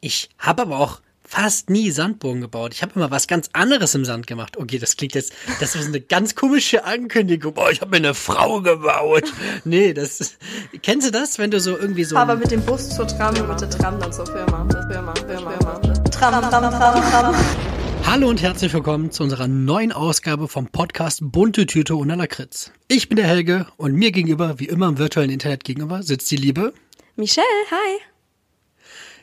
Ich habe aber auch fast nie Sandburgen gebaut. Ich habe immer was ganz anderes im Sand gemacht. Okay, das klingt jetzt, das ist eine ganz komische Ankündigung. Boah, ich habe mir eine Frau gebaut. Nee, das ist, kennst du das, wenn du so irgendwie so Aber mit dem Bus zur Tram, mit der Tram dann zur Firma. Firma, Firma, Firma. Tram, Tram, Tram, Tram. Hallo und herzlich willkommen zu unserer neuen Ausgabe vom Podcast Bunte Tüte und Lakritz. Ich bin der Helge und mir gegenüber, wie immer im virtuellen Internet gegenüber, sitzt die Liebe. Michelle, hi.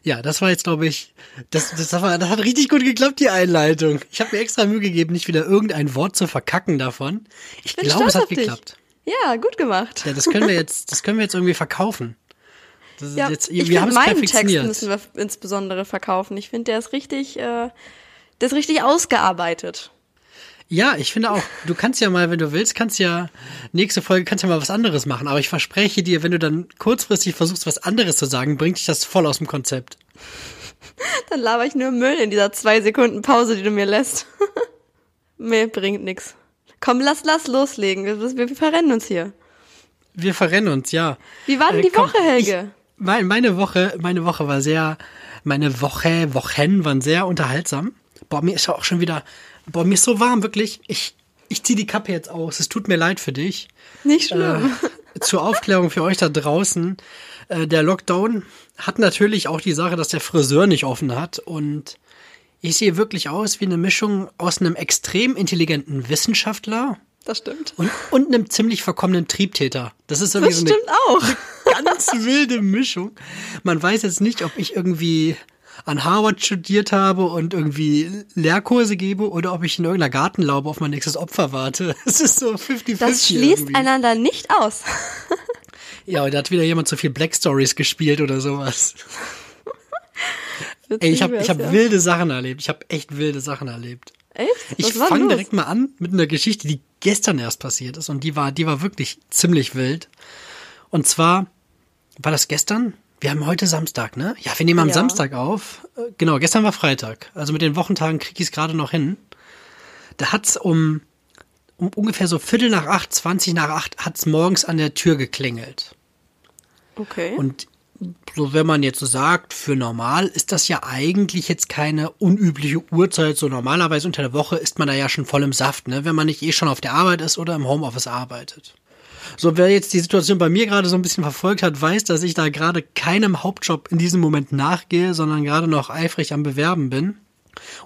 Ja, das war jetzt, glaube ich, das, das, war, das hat richtig gut geklappt, die Einleitung. Ich habe mir extra Mühe gegeben, nicht wieder irgendein Wort zu verkacken davon. Ich Bin glaube, es hat auf dich. geklappt. Ja, gut gemacht. Ja, das können wir jetzt, das können wir jetzt irgendwie verkaufen. Das ist Ja, jetzt, ich wir haben finde, es meinen Text müssen wir insbesondere verkaufen. Ich finde, der ist richtig, äh, der ist richtig ausgearbeitet. Ja, ich finde auch, du kannst ja mal, wenn du willst, kannst ja, nächste Folge kannst ja mal was anderes machen. Aber ich verspreche dir, wenn du dann kurzfristig versuchst, was anderes zu sagen, bringt dich das voll aus dem Konzept. Dann laber ich nur Müll in dieser zwei Sekunden Pause, die du mir lässt. nee, bringt nix. Komm, lass, lass loslegen. Wir, wir, wir verrennen uns hier. Wir verrennen uns, ja. Wie war denn Äh, die komm, Woche, Helge? Mein, meine Woche, meine Woche war sehr, meine Woche, Wochen waren sehr unterhaltsam. Boah, mir ist ja auch schon wieder, boah, mir ist so warm, wirklich. Ich, ich zieh die Kappe jetzt aus. Es tut mir leid für dich. Nicht schlimm. Äh, zur Aufklärung für euch da draußen. Äh, der Lockdown hat natürlich auch die Sache, dass der Friseur nicht offen hat und ich sehe wirklich aus wie eine Mischung aus einem extrem intelligenten Wissenschaftler Das stimmt. und, und einem ziemlich verkommenen Triebtäter. Das ist irgendwie Das so eine stimmt auch. ganz wilde Mischung. Man weiß jetzt nicht, ob ich irgendwie an Harvard studiert habe und irgendwie Lehrkurse gebe oder ob ich in irgendeiner Gartenlaube auf mein nächstes Opfer warte. Es ist so 50-50. Das schließt irgendwie. einander nicht aus. Ja, und da hat wieder jemand zu viel Black Stories gespielt oder sowas. Ey, ich habe ich hab ja. wilde Sachen erlebt. Ich habe echt wilde Sachen erlebt. Echt? Ich Was war fange direkt mal an mit einer Geschichte, die gestern erst passiert ist und die war, die war wirklich ziemlich wild. Und zwar war das gestern? Wir haben heute Samstag, ne? Ja, wir nehmen am Ja. Samstag auf. Äh, Genau, gestern war Freitag. Also mit den Wochentagen krieg ich es gerade noch hin. Da hat's um, um ungefähr so Viertel nach acht, zwanzig nach acht, hat's morgens an der Tür geklingelt. Okay. Und so, wenn man jetzt so sagt, für normal ist das ja eigentlich jetzt keine unübliche Uhrzeit. So normalerweise unter der Woche ist man da ja schon voll im Saft, ne? Wenn man nicht eh schon auf der Arbeit ist oder im Homeoffice arbeitet. So, wer jetzt die Situation bei mir gerade so ein bisschen verfolgt hat, weiß, dass ich da gerade keinem Hauptjob in diesem Moment nachgehe, sondern gerade noch eifrig am Bewerben bin.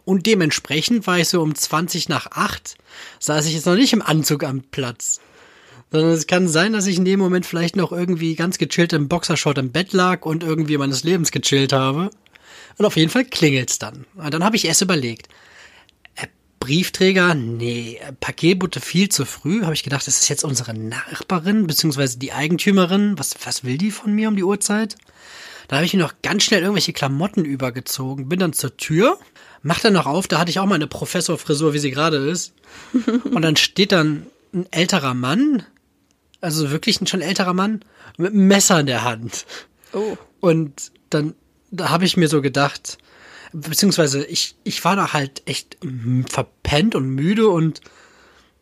Und dementsprechend war ich so um 20 nach 8, saß ich jetzt noch nicht im Anzug am Platz. Sondern es kann sein, dass ich in dem Moment vielleicht noch irgendwie ganz gechillt im Boxershort im Bett lag und irgendwie meines Lebens gechillt habe. Und auf jeden Fall klingelt's dann. Und dann habe ich erst überlegt, Briefträger, nee, äh, Paketbote viel zu früh. Habe ich gedacht, das ist jetzt unsere Nachbarin, beziehungsweise die Eigentümerin. Was, was will die von mir um die Uhrzeit? Da habe ich mir noch ganz schnell irgendwelche Klamotten übergezogen, bin dann zur Tür, mach dann noch auf, da hatte ich auch mal eine Professorfrisur, wie sie gerade ist. Und dann steht dann ein älterer Mann, also wirklich ein schon älterer Mann, mit einem Messer in der Hand. oh. Und dann, da habe ich mir so gedacht, beziehungsweise ich, ich war da halt echt mm, verpennt und müde und,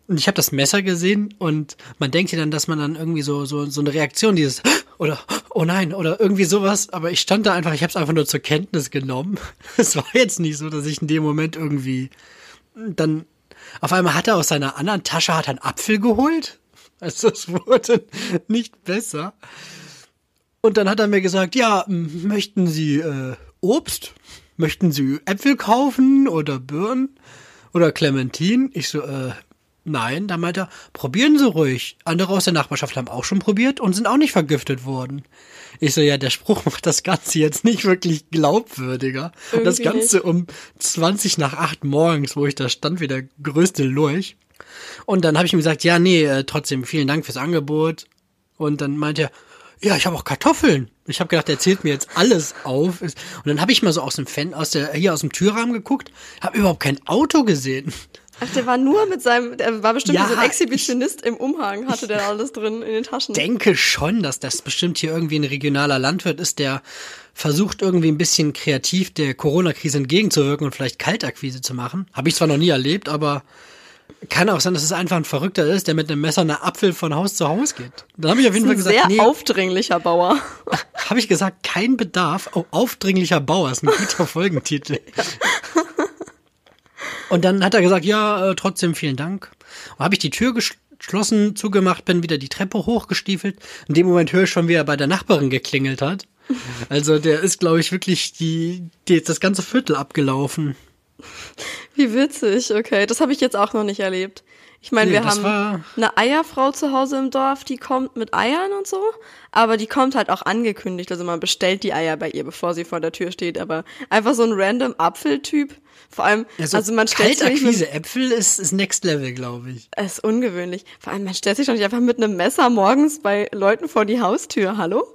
und ich habe das Messer gesehen und man denkt ja dann, dass man dann irgendwie so, so, so eine Reaktion, dieses oder oh nein oder irgendwie sowas, aber ich stand da einfach, ich habe es einfach nur zur Kenntnis genommen. Es war jetzt nicht so, dass ich in dem Moment irgendwie dann auf einmal hat er aus seiner anderen Tasche hat einen Apfel geholt. Also es wurde nicht besser. Und dann hat er mir gesagt, ja, möchten Sie äh, Obst? Möchten Sie Äpfel kaufen oder Birnen oder Clementinen? Ich so, äh, nein. Da meint er, probieren Sie ruhig. Andere aus der Nachbarschaft haben auch schon probiert und sind auch nicht vergiftet worden. Ich so, ja, der Spruch macht das Ganze jetzt nicht wirklich glaubwürdiger. Und das Irgendwie Ganze um 20 nach 8 morgens, wo ich da stand, wie der größte Lurch. Und dann habe ich ihm gesagt, ja, nee, äh, trotzdem vielen Dank fürs Angebot. Und dann meinte er, ja, ich habe auch Kartoffeln. Ich habe gedacht, er zählt mir jetzt alles auf. Und dann habe ich mal so aus dem Fan, aus der hier aus dem Türrahmen geguckt, habe überhaupt kein Auto gesehen. Ach, der war nur mit seinem, der war bestimmt Ja, so ein Exhibitionist im Umhang, hatte der alles drin in den Taschen. denke schon, dass das bestimmt hier irgendwie ein regionaler Landwirt ist, der versucht irgendwie ein bisschen kreativ der Corona-Krise entgegenzuwirken und vielleicht Kaltakquise zu machen. Habe ich zwar noch nie erlebt, aber Kann auch sein, dass es einfach ein Verrückter ist, der mit einem Messer einen Apfel von Haus zu Haus geht. Dann habe ich auf jeden Fall gesagt, sehr nee, aufdringlicher Bauer. Habe ich gesagt, kein Bedarf. Oh, aufdringlicher Bauer ist ein guter Folgentitel. Und dann hat er gesagt, ja, äh, trotzdem vielen Dank. Und habe ich die Tür geschlossen, zugemacht, bin wieder die Treppe hochgestiefelt. In dem Moment höre ich schon, wie er bei der Nachbarin geklingelt hat. Also der ist, glaube ich, wirklich die, die das ganze Viertel abgelaufen. Wie witzig, okay. Das habe ich jetzt auch noch nicht erlebt. Ich meine, nee, wir haben eine Eierfrau zu Hause im Dorf, die kommt mit Eiern und so, aber die kommt halt auch angekündigt. Also man bestellt die Eier bei ihr, bevor sie vor der Tür steht. Aber einfach so ein random Apfeltyp. Vor allem, also, also man stellt sich nicht Äpfel ist, ist Next Level, glaube ich. Es ist ungewöhnlich. Vor allem, man stellt sich doch nicht einfach mit einem Messer morgens bei Leuten vor die Haustür. Hallo?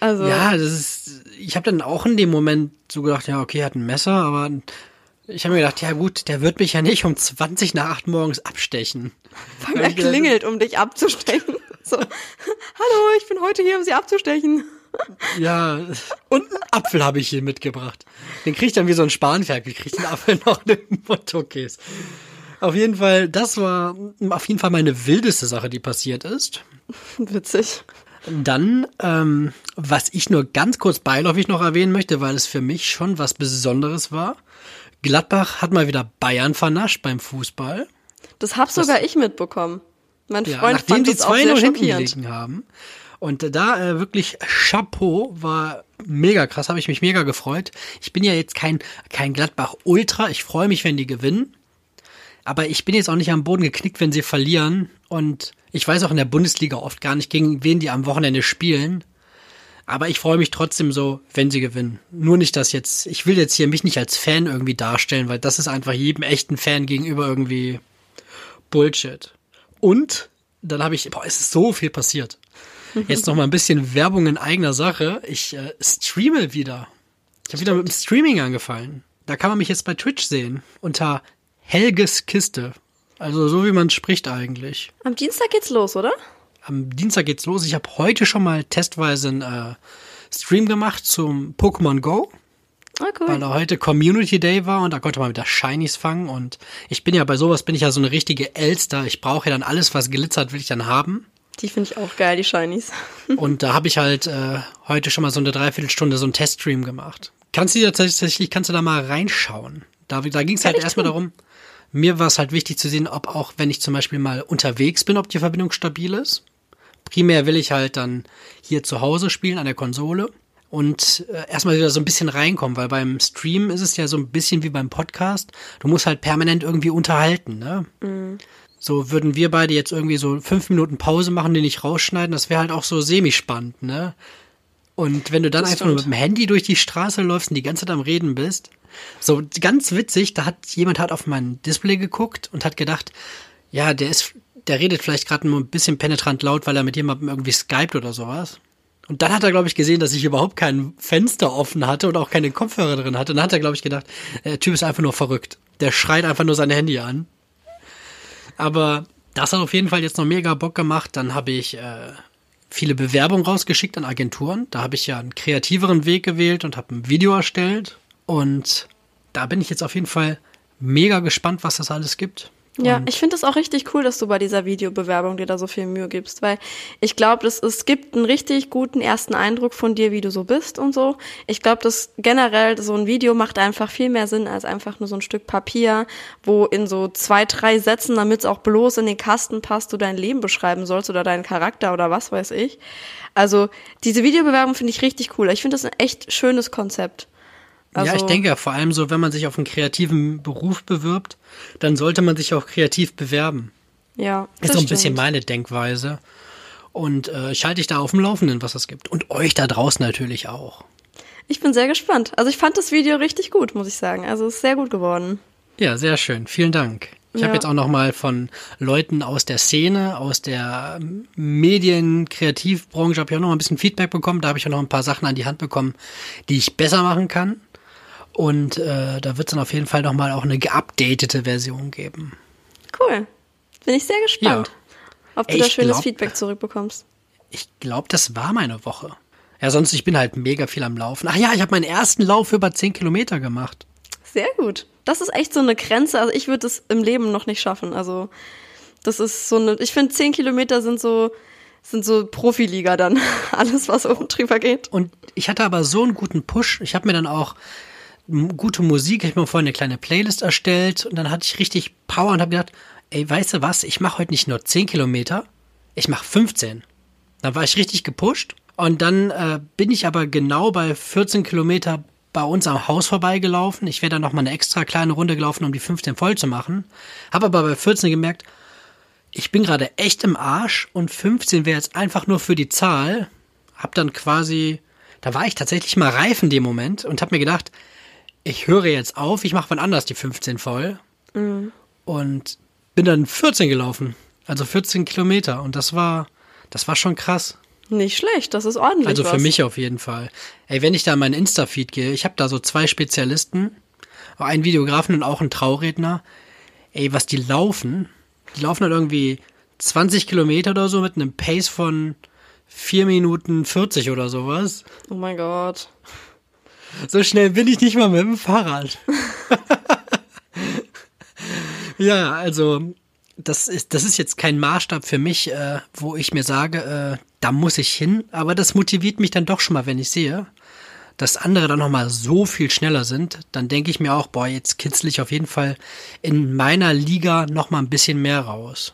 Also. Ja, das ist, ich habe dann auch in dem Moment so gedacht, ja, okay, er hat ein Messer, aber ich habe mir gedacht, ja gut, der wird mich ja nicht um 20 nach 8 morgens abstechen. Weil er klingelt, um dich abzustechen. So, hallo, ich bin heute hier, um sie abzustechen. Ja, und einen Apfel habe ich hier mitgebracht. Den kriegt dann wie so ein Spanferkel, kriegt den Apfel noch in den Motto-Case. Auf jeden Fall, das war auf jeden Fall meine wildeste Sache, die passiert ist. Witzig. Dann, ähm, was ich nur ganz kurz beiläufig noch erwähnen möchte, weil es für mich schon was Besonderes war. Gladbach hat mal wieder Bayern vernascht beim Fußball. Das hab sogar ich mitbekommen. Mein ja, Freund nachdem fand nur sehr hinten haben. Und da äh, wirklich Chapeau war mega krass, habe ich mich mega gefreut. Ich bin ja jetzt kein, kein Gladbach-Ultra. Ich freue mich, wenn die gewinnen. Aber ich bin jetzt auch nicht am Boden geknickt, wenn sie verlieren. Und ich weiß auch in der Bundesliga oft gar nicht, gegen wen die am Wochenende spielen. Aber ich freue mich trotzdem so, wenn sie gewinnen. Nur nicht, dass jetzt, ich will jetzt hier mich nicht als Fan irgendwie darstellen, weil das ist einfach jedem echten Fan gegenüber irgendwie Bullshit. Und dann habe ich, boah, es ist so viel passiert. Jetzt noch mal ein bisschen Werbung in eigener Sache. Ich äh, streame wieder. Ich habe wieder mit dem Streaming angefallen. Da kann man mich jetzt bei Twitch sehen. Unter Helges Kiste. Also so wie man spricht eigentlich. Am Dienstag geht's los, oder? Am Dienstag geht's los. Ich habe heute schon mal testweise einen äh, Stream gemacht zum Pokémon Go. Ah, cool. Weil da heute Community Day war und da konnte man mit der Shinies fangen. Und ich bin ja bei sowas bin ich ja so eine richtige Elster. Ich brauche ja dann alles, was glitzert, will ich dann haben. Die finde ich auch geil, die Shinies. und da habe ich halt äh, heute schon mal so eine Dreiviertelstunde so einen Teststream gemacht. Kannst du dir tatsächlich, kannst du da mal reinschauen? Da, da ging es halt erstmal darum, mir war es halt wichtig zu sehen, ob auch, wenn ich zum Beispiel mal unterwegs bin, ob die Verbindung stabil ist. Primär will ich halt dann hier zu Hause spielen an der Konsole und äh, erstmal wieder so ein bisschen reinkommen, weil beim Stream ist es ja so ein bisschen wie beim Podcast. Du musst halt permanent irgendwie unterhalten, ne? Mhm. So würden wir beide jetzt irgendwie so fünf Minuten Pause machen, die nicht rausschneiden, das wäre halt auch so semi-spannend, ne? Und wenn du dann das einfach stimmt. nur mit dem Handy durch die Straße läufst und die ganze Zeit am Reden bist, so ganz witzig, da hat jemand hat auf mein Display geguckt und hat gedacht, ja, der ist der redet vielleicht gerade nur ein bisschen penetrant laut, weil er mit jemandem irgendwie skypt oder sowas. Und dann hat er, glaube ich, gesehen, dass ich überhaupt kein Fenster offen hatte und auch keine Kopfhörer drin hatte. Und dann hat er, glaube ich, gedacht, der Typ ist einfach nur verrückt. Der schreit einfach nur sein Handy an. Aber das hat auf jeden Fall jetzt noch mega Bock gemacht. Dann habe ich äh, viele Bewerbungen rausgeschickt an Agenturen. Da habe ich ja einen kreativeren Weg gewählt und habe ein Video erstellt. Und da bin ich jetzt auf jeden Fall mega gespannt, was das alles gibt. Ja, ich finde es auch richtig cool, dass du bei dieser Videobewerbung dir da so viel Mühe gibst, weil ich glaube, es gibt einen richtig guten ersten Eindruck von dir, wie du so bist und so. Ich glaube, dass generell so ein Video macht einfach viel mehr Sinn als einfach nur so ein Stück Papier, wo in so zwei, drei Sätzen, damit es auch bloß in den Kasten passt, du dein Leben beschreiben sollst oder deinen Charakter oder was weiß ich. Also diese Videobewerbung finde ich richtig cool. Ich finde das ein echt schönes Konzept. Also, ja, ich also denke vor allem so, wenn man sich auf einen kreativen Beruf bewirbt, dann sollte man sich auch kreativ bewerben. Ja. Das ist so ein bisschen meine Denkweise. Und äh, ich halte dich da auf dem Laufenden, was es gibt. Und euch da draußen natürlich auch. Ich bin sehr gespannt. Also ich fand das Video richtig gut, muss ich sagen. Also es ist sehr gut geworden. Ja, sehr schön. Vielen Dank. Ich ja. habe jetzt auch noch mal von Leuten aus der Szene, aus der Medien, Kreativbranche, habe ich auch noch mal ein bisschen Feedback bekommen. Da habe ich auch noch ein paar Sachen an die Hand bekommen, die ich besser machen kann. Und äh, da wird es dann auf jeden Fall nochmal auch eine geupdatete Version geben. Cool. Bin ich sehr gespannt, ja. ob du Ey, da schönes glaub, Feedback zurückbekommst. Ich glaube, das war meine Woche. Ja, sonst, ich bin halt mega viel am Laufen. Ach ja, ich habe meinen ersten Lauf über 10 Kilometer gemacht. Sehr gut. Das ist echt so eine Grenze. Also ich würde es im Leben noch nicht schaffen. Also das ist so eine, ich finde, zehn Kilometer sind so, sind so Profiliga dann. Alles, was oben drüber geht. Und ich hatte aber so einen guten Push. Ich habe mir dann auch gute Musik, ich habe mir vorhin eine kleine Playlist erstellt und dann hatte ich richtig Power und habe gedacht, ey, weißt du was, ich mache heute nicht nur 10 Kilometer, ich mache 15. Dann war ich richtig gepusht und dann äh, bin ich aber genau bei 14 Kilometer bei uns am Haus vorbeigelaufen. Ich wäre dann noch mal eine extra kleine Runde gelaufen, um die 15 voll zu machen. Habe aber bei 14 gemerkt, ich bin gerade echt im Arsch und 15 wäre jetzt einfach nur für die Zahl. Hab dann quasi, da war ich tatsächlich mal reif in dem Moment und habe mir gedacht, ich höre jetzt auf, ich mache wann anders die 15 voll. Mhm. Und bin dann 14 gelaufen. Also 14 Kilometer. Und das war, das war schon krass. Nicht schlecht, das ist ordentlich. Also für was. mich auf jeden Fall. Ey, wenn ich da in meinen Insta-Feed gehe, ich habe da so zwei Spezialisten, einen Videografen und auch einen Trauredner. Ey, was die laufen, die laufen dann irgendwie 20 Kilometer oder so mit einem Pace von 4 Minuten 40 oder sowas. Oh mein Gott. So schnell bin ich nicht mal mit dem Fahrrad. ja, also das ist, das ist jetzt kein Maßstab für mich, äh, wo ich mir sage, äh, da muss ich hin. Aber das motiviert mich dann doch schon mal, wenn ich sehe, dass andere dann nochmal so viel schneller sind. Dann denke ich mir auch, boah, jetzt kitzel ich auf jeden Fall in meiner Liga nochmal ein bisschen mehr raus.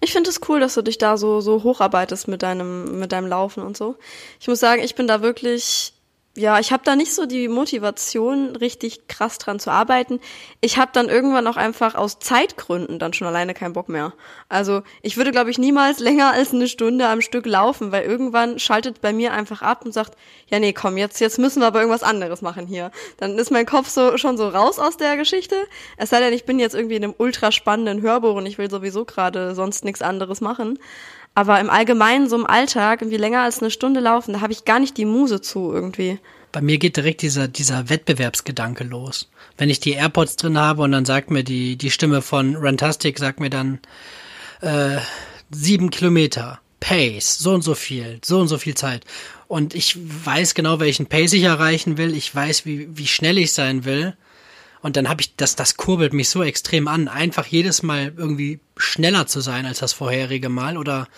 Ich finde es cool, dass du dich da so, so hocharbeitest mit deinem, mit deinem Laufen und so. Ich muss sagen, ich bin da wirklich ja, ich habe da nicht so die Motivation, richtig krass dran zu arbeiten. Ich habe dann irgendwann auch einfach aus Zeitgründen dann schon alleine keinen Bock mehr. Also ich würde, glaube ich, niemals länger als eine Stunde am Stück laufen, weil irgendwann schaltet bei mir einfach ab und sagt, ja nee, komm, jetzt, jetzt müssen wir aber irgendwas anderes machen hier. Dann ist mein Kopf so schon so raus aus der Geschichte. Es sei denn, ich bin jetzt irgendwie in einem ultra spannenden Hörbuch und ich will sowieso gerade sonst nichts anderes machen. Aber im Allgemeinen, so im Alltag, irgendwie länger als eine Stunde laufen, da habe ich gar nicht die Muse zu irgendwie. Bei mir geht direkt dieser, dieser Wettbewerbsgedanke los. Wenn ich die AirPods drin habe und dann sagt mir die, die Stimme von Rantastic, sagt mir dann äh, sieben Kilometer, Pace, so und so viel, so und so viel Zeit. Und ich weiß genau, welchen Pace ich erreichen will. Ich weiß, wie, wie schnell ich sein will. Und dann habe ich, das, das kurbelt mich so extrem an, einfach jedes Mal irgendwie schneller zu sein als das vorherige Mal oder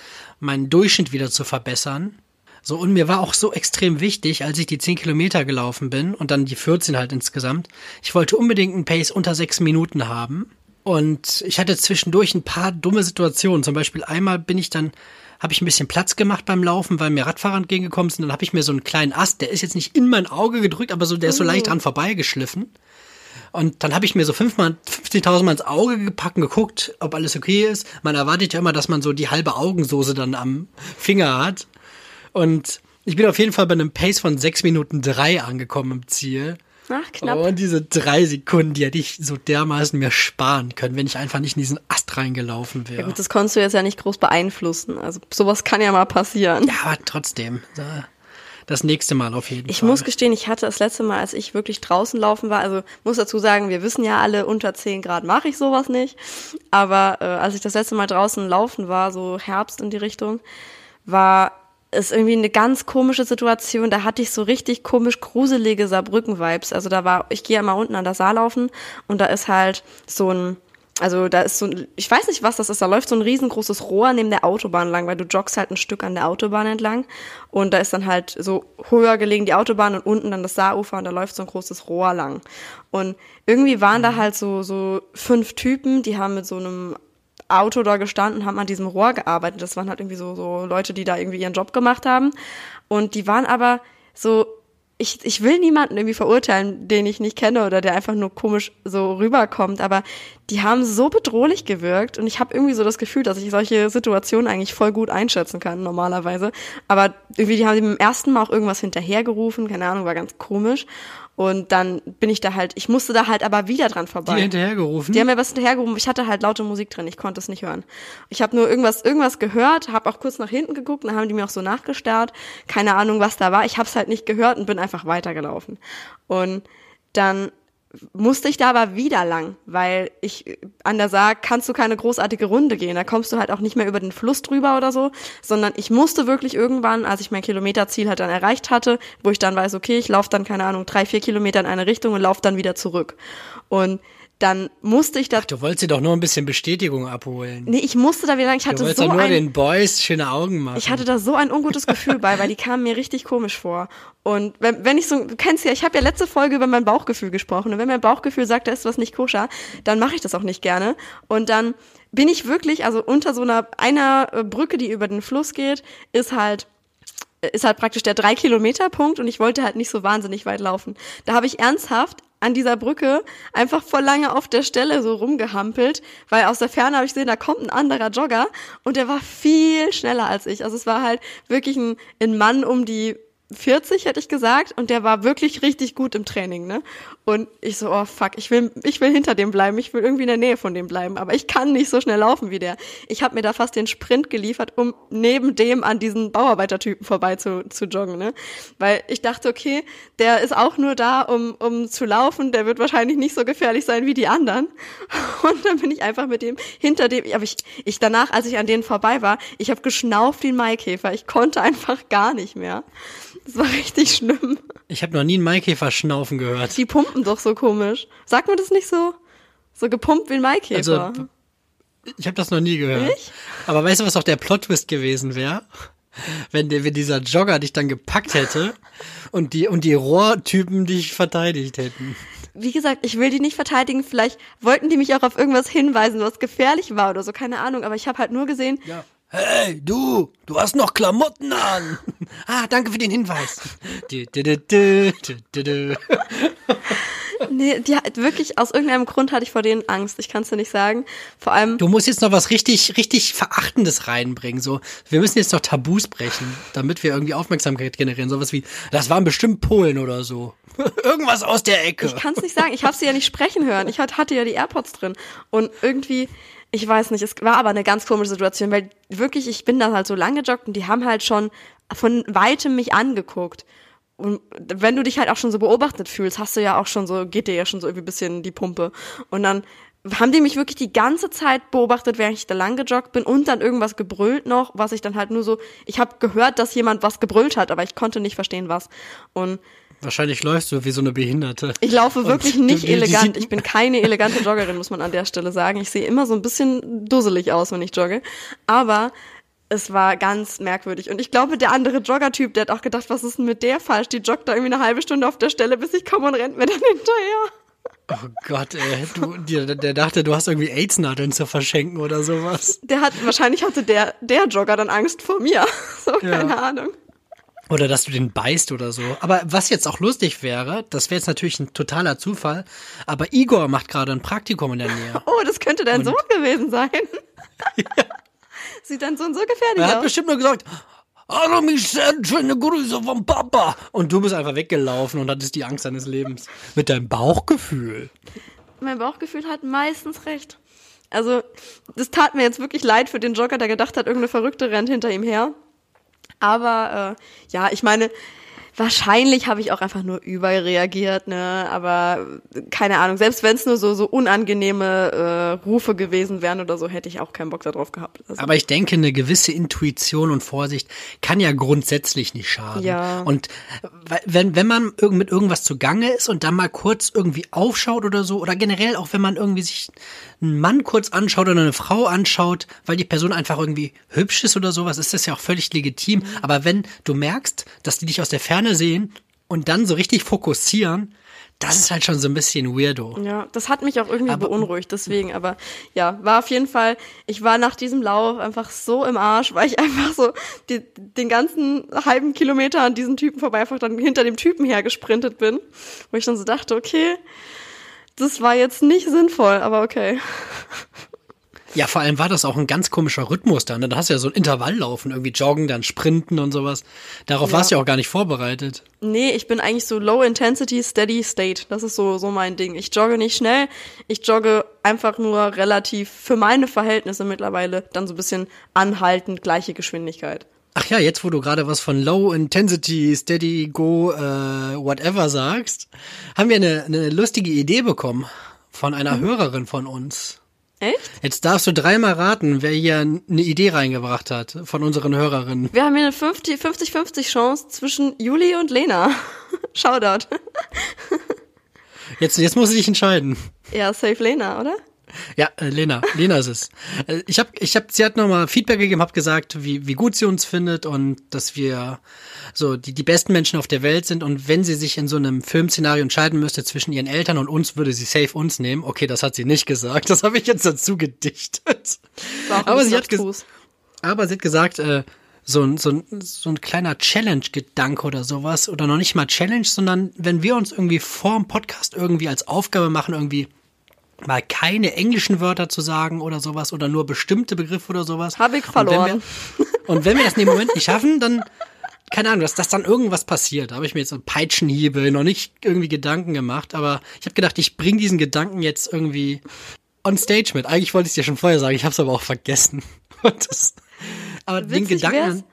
meinen Durchschnitt wieder zu verbessern. So, und mir war auch so extrem wichtig, als ich die 10 Kilometer gelaufen bin und dann die 14 halt insgesamt. Ich wollte unbedingt einen Pace unter 6 Minuten haben. Und ich hatte zwischendurch ein paar dumme Situationen. Zum Beispiel einmal bin ich dann, habe ich ein bisschen Platz gemacht beim Laufen, weil mir Radfahrer entgegengekommen sind. Dann habe ich mir so einen kleinen Ast, der ist jetzt nicht in mein Auge gedrückt, aber so, der ist so leicht dran vorbeigeschliffen. Und dann habe ich mir so fünfmal, 50.000 Mal ins Auge gepackt und geguckt, ob alles okay ist. Man erwartet ja immer, dass man so die halbe Augensoße dann am Finger hat. Und ich bin auf jeden Fall bei einem Pace von 6 Minuten 3 angekommen im Ziel. Ach, knapp. Und diese drei Sekunden, die hätte ich so dermaßen mir sparen können, wenn ich einfach nicht in diesen Ast reingelaufen wäre. Ja gut, das konntest du jetzt ja nicht groß beeinflussen. Also sowas kann ja mal passieren. Ja, aber trotzdem das nächste Mal auf jeden ich Fall. Ich muss gestehen, ich hatte das letzte Mal, als ich wirklich draußen laufen war, also muss dazu sagen, wir wissen ja alle, unter 10 Grad mache ich sowas nicht. Aber äh, als ich das letzte Mal draußen laufen war, so Herbst in die Richtung, war es irgendwie eine ganz komische Situation. Da hatte ich so richtig komisch gruselige Saarbrücken-Vibes. Also da war, ich gehe ja mal unten an der Saar laufen und da ist halt so ein also da ist so, ich weiß nicht, was das ist, da läuft so ein riesengroßes Rohr neben der Autobahn lang, weil du joggst halt ein Stück an der Autobahn entlang und da ist dann halt so höher gelegen die Autobahn und unten dann das Saarufer und da läuft so ein großes Rohr lang. Und irgendwie waren da halt so, so fünf Typen, die haben mit so einem Auto da gestanden, haben an diesem Rohr gearbeitet. Das waren halt irgendwie so, so Leute, die da irgendwie ihren Job gemacht haben. Und die waren aber so ich, ich will niemanden irgendwie verurteilen, den ich nicht kenne oder der einfach nur komisch so rüberkommt, aber die haben so bedrohlich gewirkt und ich habe irgendwie so das Gefühl, dass ich solche Situationen eigentlich voll gut einschätzen kann normalerweise. Aber irgendwie, die haben dem ersten Mal auch irgendwas hinterhergerufen, keine Ahnung, war ganz komisch. Und dann bin ich da halt, ich musste da halt aber wieder dran vorbei. Die hinterhergerufen? Die haben mir was hinterhergerufen. Ich hatte halt laute Musik drin, ich konnte es nicht hören. Ich habe nur irgendwas, irgendwas gehört, habe auch kurz nach hinten geguckt, dann haben die mir auch so nachgestarrt. Keine Ahnung, was da war. Ich habe es halt nicht gehört und bin einfach weitergelaufen. Und dann musste ich da aber wieder lang, weil ich an der Saar kannst du keine großartige Runde gehen. Da kommst du halt auch nicht mehr über den Fluss drüber oder so, sondern ich musste wirklich irgendwann, als ich mein Kilometerziel halt dann erreicht hatte, wo ich dann weiß, okay, ich laufe dann, keine Ahnung, drei, vier Kilometer in eine Richtung und laufe dann wieder zurück. Und dann musste ich da. Ach, du wolltest dir doch nur ein bisschen Bestätigung abholen. Nee, ich musste da wieder lang. Ich hatte du wolltest so doch nur ein, den Boys schöne Augen machen. ich hatte da so ein ungutes Gefühl bei, weil die kamen mir richtig komisch vor. Und wenn, wenn ich so, du kennst ja, ich habe ja letzte Folge über mein Bauchgefühl gesprochen. Und wenn mein Bauchgefühl sagt, da ist was nicht koscher, dann mache ich das auch nicht gerne. Und dann bin ich wirklich, also unter so einer einer äh, Brücke, die über den Fluss geht, ist halt ist halt praktisch der drei Kilometer Punkt und ich wollte halt nicht so wahnsinnig weit laufen. Da habe ich ernsthaft an dieser Brücke einfach voll lange auf der Stelle so rumgehampelt, weil aus der Ferne habe ich gesehen, da kommt ein anderer Jogger und der war viel schneller als ich. Also es war halt wirklich ein, ein Mann um die 40, hätte ich gesagt, und der war wirklich richtig gut im Training, ne? Und ich so, oh fuck, ich will, ich will hinter dem bleiben, ich will irgendwie in der Nähe von dem bleiben, aber ich kann nicht so schnell laufen wie der. Ich habe mir da fast den Sprint geliefert, um neben dem an diesen Bauarbeitertypen vorbei zu, zu joggen, ne? Weil ich dachte, okay, der ist auch nur da, um, um zu laufen, der wird wahrscheinlich nicht so gefährlich sein wie die anderen. Und dann bin ich einfach mit dem hinter dem, aber ich, ich danach, als ich an denen vorbei war, ich habe geschnauft wie ein Maikäfer, ich konnte einfach gar nicht mehr. Das war richtig schlimm. Ich habe noch nie einen Maikäfer schnaufen gehört. Die pumpen doch so komisch. Sagt man das nicht so? So gepumpt wie ein Maikäfer. Also, ich habe das noch nie gehört. Nicht? Aber weißt du, was auch der Plot-Twist gewesen wäre? Wenn, der, wenn dieser Jogger dich dann gepackt hätte und die, und die Rohrtypen dich verteidigt hätten. Wie gesagt, ich will die nicht verteidigen. Vielleicht wollten die mich auch auf irgendwas hinweisen, was gefährlich war oder so, keine Ahnung. Aber ich habe halt nur gesehen, Ja. Hey, du, du hast noch Klamotten an. Ah, danke für den Hinweis. nee, die hat wirklich, aus irgendeinem Grund hatte ich vor denen Angst. Ich kann es dir nicht sagen. Vor allem, Du musst jetzt noch was richtig, richtig Verachtendes reinbringen. So, wir müssen jetzt noch Tabus brechen, damit wir irgendwie Aufmerksamkeit generieren. Sowas wie, das waren bestimmt Polen oder so. Irgendwas aus der Ecke. ich kann es nicht sagen. Ich habe sie ja nicht sprechen hören. Ich hat- hatte ja die AirPods drin. Und irgendwie, ich weiß nicht, es war aber eine ganz komische Situation, weil wirklich, ich bin da halt so lange gejoggt und die haben halt schon von weitem mich angeguckt. Und wenn du dich halt auch schon so beobachtet fühlst, hast du ja auch schon so, geht dir ja schon so irgendwie ein bisschen die Pumpe. Und dann haben die mich wirklich die ganze Zeit beobachtet, während ich da lang gejoggt bin und dann irgendwas gebrüllt noch, was ich dann halt nur so, ich habe gehört, dass jemand was gebrüllt hat, aber ich konnte nicht verstehen, was. Und Wahrscheinlich läufst du wie so eine Behinderte. ich laufe wirklich Und nicht elegant. Ich bin keine elegante Joggerin, muss man an der Stelle sagen. Ich sehe immer so ein bisschen dusselig aus, wenn ich jogge. Aber es war ganz merkwürdig. Und ich glaube, der andere Jogger-Typ, der hat auch gedacht, was ist denn mit der falsch? Die joggt da irgendwie eine halbe Stunde auf der Stelle, bis ich komme und rennt mir dann hinterher. Oh Gott, ey, du, der, der dachte, du hast irgendwie AIDS-Nadeln zu verschenken oder sowas. Der hat, wahrscheinlich hatte der, der Jogger dann Angst vor mir. So, keine Ahnung. Oder dass du den beißt oder so. Aber was jetzt auch lustig wäre, das wäre jetzt natürlich ein totaler Zufall, aber Igor macht gerade ein Praktikum in der Nähe. Oh, das könnte dein Sohn gewesen sein. Sieht dein Sohn so gefährlich Er hat aus. bestimmt nur gesagt, Hallo Michelle, schöne Grüße vom Papa. Und du bist einfach weggelaufen und hattest die Angst deines Lebens. Mit deinem Bauchgefühl. mein Bauchgefühl hat meistens recht. Also, das tat mir jetzt wirklich leid für den Jogger, der gedacht hat, irgendeine Verrückte rennt hinter ihm her. Aber äh, ja, ich meine, wahrscheinlich habe ich auch einfach nur überreagiert, ne? Aber keine Ahnung, selbst wenn es nur so, so unangenehme äh, Rufe gewesen wären oder so, hätte ich auch keinen Bock darauf gehabt. Also, Aber ich denke, eine gewisse Intuition und Vorsicht kann ja grundsätzlich nicht schaden. Ja. Und we- wenn, wenn man mit irgendwas zugange ist und dann mal kurz irgendwie aufschaut oder so, oder generell auch wenn man irgendwie sich einen Mann kurz anschaut oder eine Frau anschaut, weil die Person einfach irgendwie hübsch ist oder sowas, ist das ja auch völlig legitim. Aber wenn du merkst, dass die dich aus der Ferne sehen und dann so richtig fokussieren, das ist halt schon so ein bisschen weirdo. Ja, das hat mich auch irgendwie Aber- beunruhigt, deswegen, aber ja, war auf jeden Fall, ich war nach diesem Lauf einfach so im Arsch, weil ich einfach so die, den ganzen halben Kilometer an diesen Typen vorbei einfach dann hinter dem Typen hergesprintet bin, wo ich dann so dachte, okay, das war jetzt nicht sinnvoll, aber okay. Ja, vor allem war das auch ein ganz komischer Rhythmus dann. Da hast du ja so ein Intervalllaufen, irgendwie joggen, dann sprinten und sowas. Darauf warst du ja auch gar nicht vorbereitet. Nee, ich bin eigentlich so Low Intensity, Steady State. Das ist so, so mein Ding. Ich jogge nicht schnell. Ich jogge einfach nur relativ für meine Verhältnisse mittlerweile dann so ein bisschen anhaltend gleiche Geschwindigkeit. Ach ja, jetzt wo du gerade was von Low Intensity, Steady, Go, äh, whatever sagst, haben wir eine, eine lustige Idee bekommen von einer mhm. Hörerin von uns. Echt? Jetzt darfst du dreimal raten, wer hier eine Idee reingebracht hat von unseren Hörerinnen. Wir haben hier eine 50-50 Chance zwischen Juli und Lena. Shoutout. Jetzt, jetzt muss ich dich entscheiden. Ja, safe Lena, oder? Ja, äh, Lena, Lena ist es. Äh, ich habe, ich hab, sie hat nochmal Feedback gegeben, habe gesagt, wie, wie gut sie uns findet und dass wir so die, die besten Menschen auf der Welt sind und wenn sie sich in so einem Filmszenario entscheiden müsste zwischen ihren Eltern und uns, würde sie safe uns nehmen. Okay, das hat sie nicht gesagt, das habe ich jetzt dazu gedichtet. Aber sie, hat aber sie hat gesagt, äh, so ein, so ein, so ein kleiner Challenge-Gedanke oder sowas, oder noch nicht mal Challenge, sondern wenn wir uns irgendwie vor dem Podcast irgendwie als Aufgabe machen, irgendwie mal keine englischen Wörter zu sagen oder sowas oder nur bestimmte Begriffe oder sowas. Habe ich verloren. Und wenn, wir, und wenn wir das in dem Moment nicht schaffen, dann keine Ahnung, dass, dass dann irgendwas passiert. Da habe ich mir jetzt so Peitschenhiebe noch nicht irgendwie Gedanken gemacht, aber ich habe gedacht, ich bringe diesen Gedanken jetzt irgendwie on stage mit. Eigentlich wollte ich es dir schon vorher sagen, ich habe es aber auch vergessen. Das, aber Witzig den Gedanken.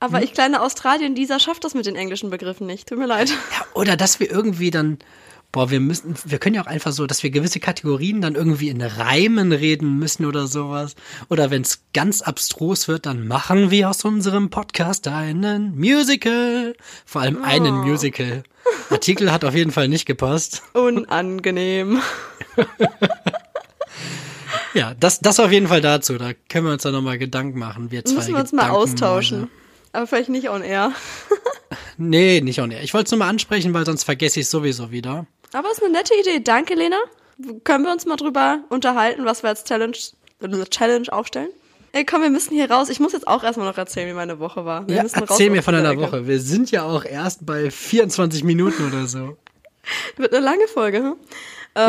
Aber hm? ich kleine Australien, dieser schafft das mit den englischen Begriffen nicht. Tut mir leid. Ja, oder dass wir irgendwie dann boah, wir müssen, wir können ja auch einfach so, dass wir gewisse Kategorien dann irgendwie in Reimen reden müssen oder sowas. Oder wenn es ganz abstrus wird, dann machen wir aus unserem Podcast einen Musical. Vor allem oh. einen Musical. Artikel hat auf jeden Fall nicht gepasst. Unangenehm. ja, das, das auf jeden Fall dazu. Da können wir uns dann nochmal Gedanken machen. Wir zwei Müssen wir uns mal austauschen. Aber vielleicht nicht on air. nee, nicht on air. Ich wollte es nur mal ansprechen, weil sonst vergesse ich es sowieso wieder. Aber ist eine nette Idee. Danke, Lena. Können wir uns mal drüber unterhalten, was wir als Challenge, Challenge aufstellen? Ey, komm, wir müssen hier raus. Ich muss jetzt auch erstmal noch erzählen, wie meine Woche war. Wir ja, erzähl mir von deiner Woche. Wir sind ja auch erst bei 24 Minuten oder so. Wird eine lange Folge, hm?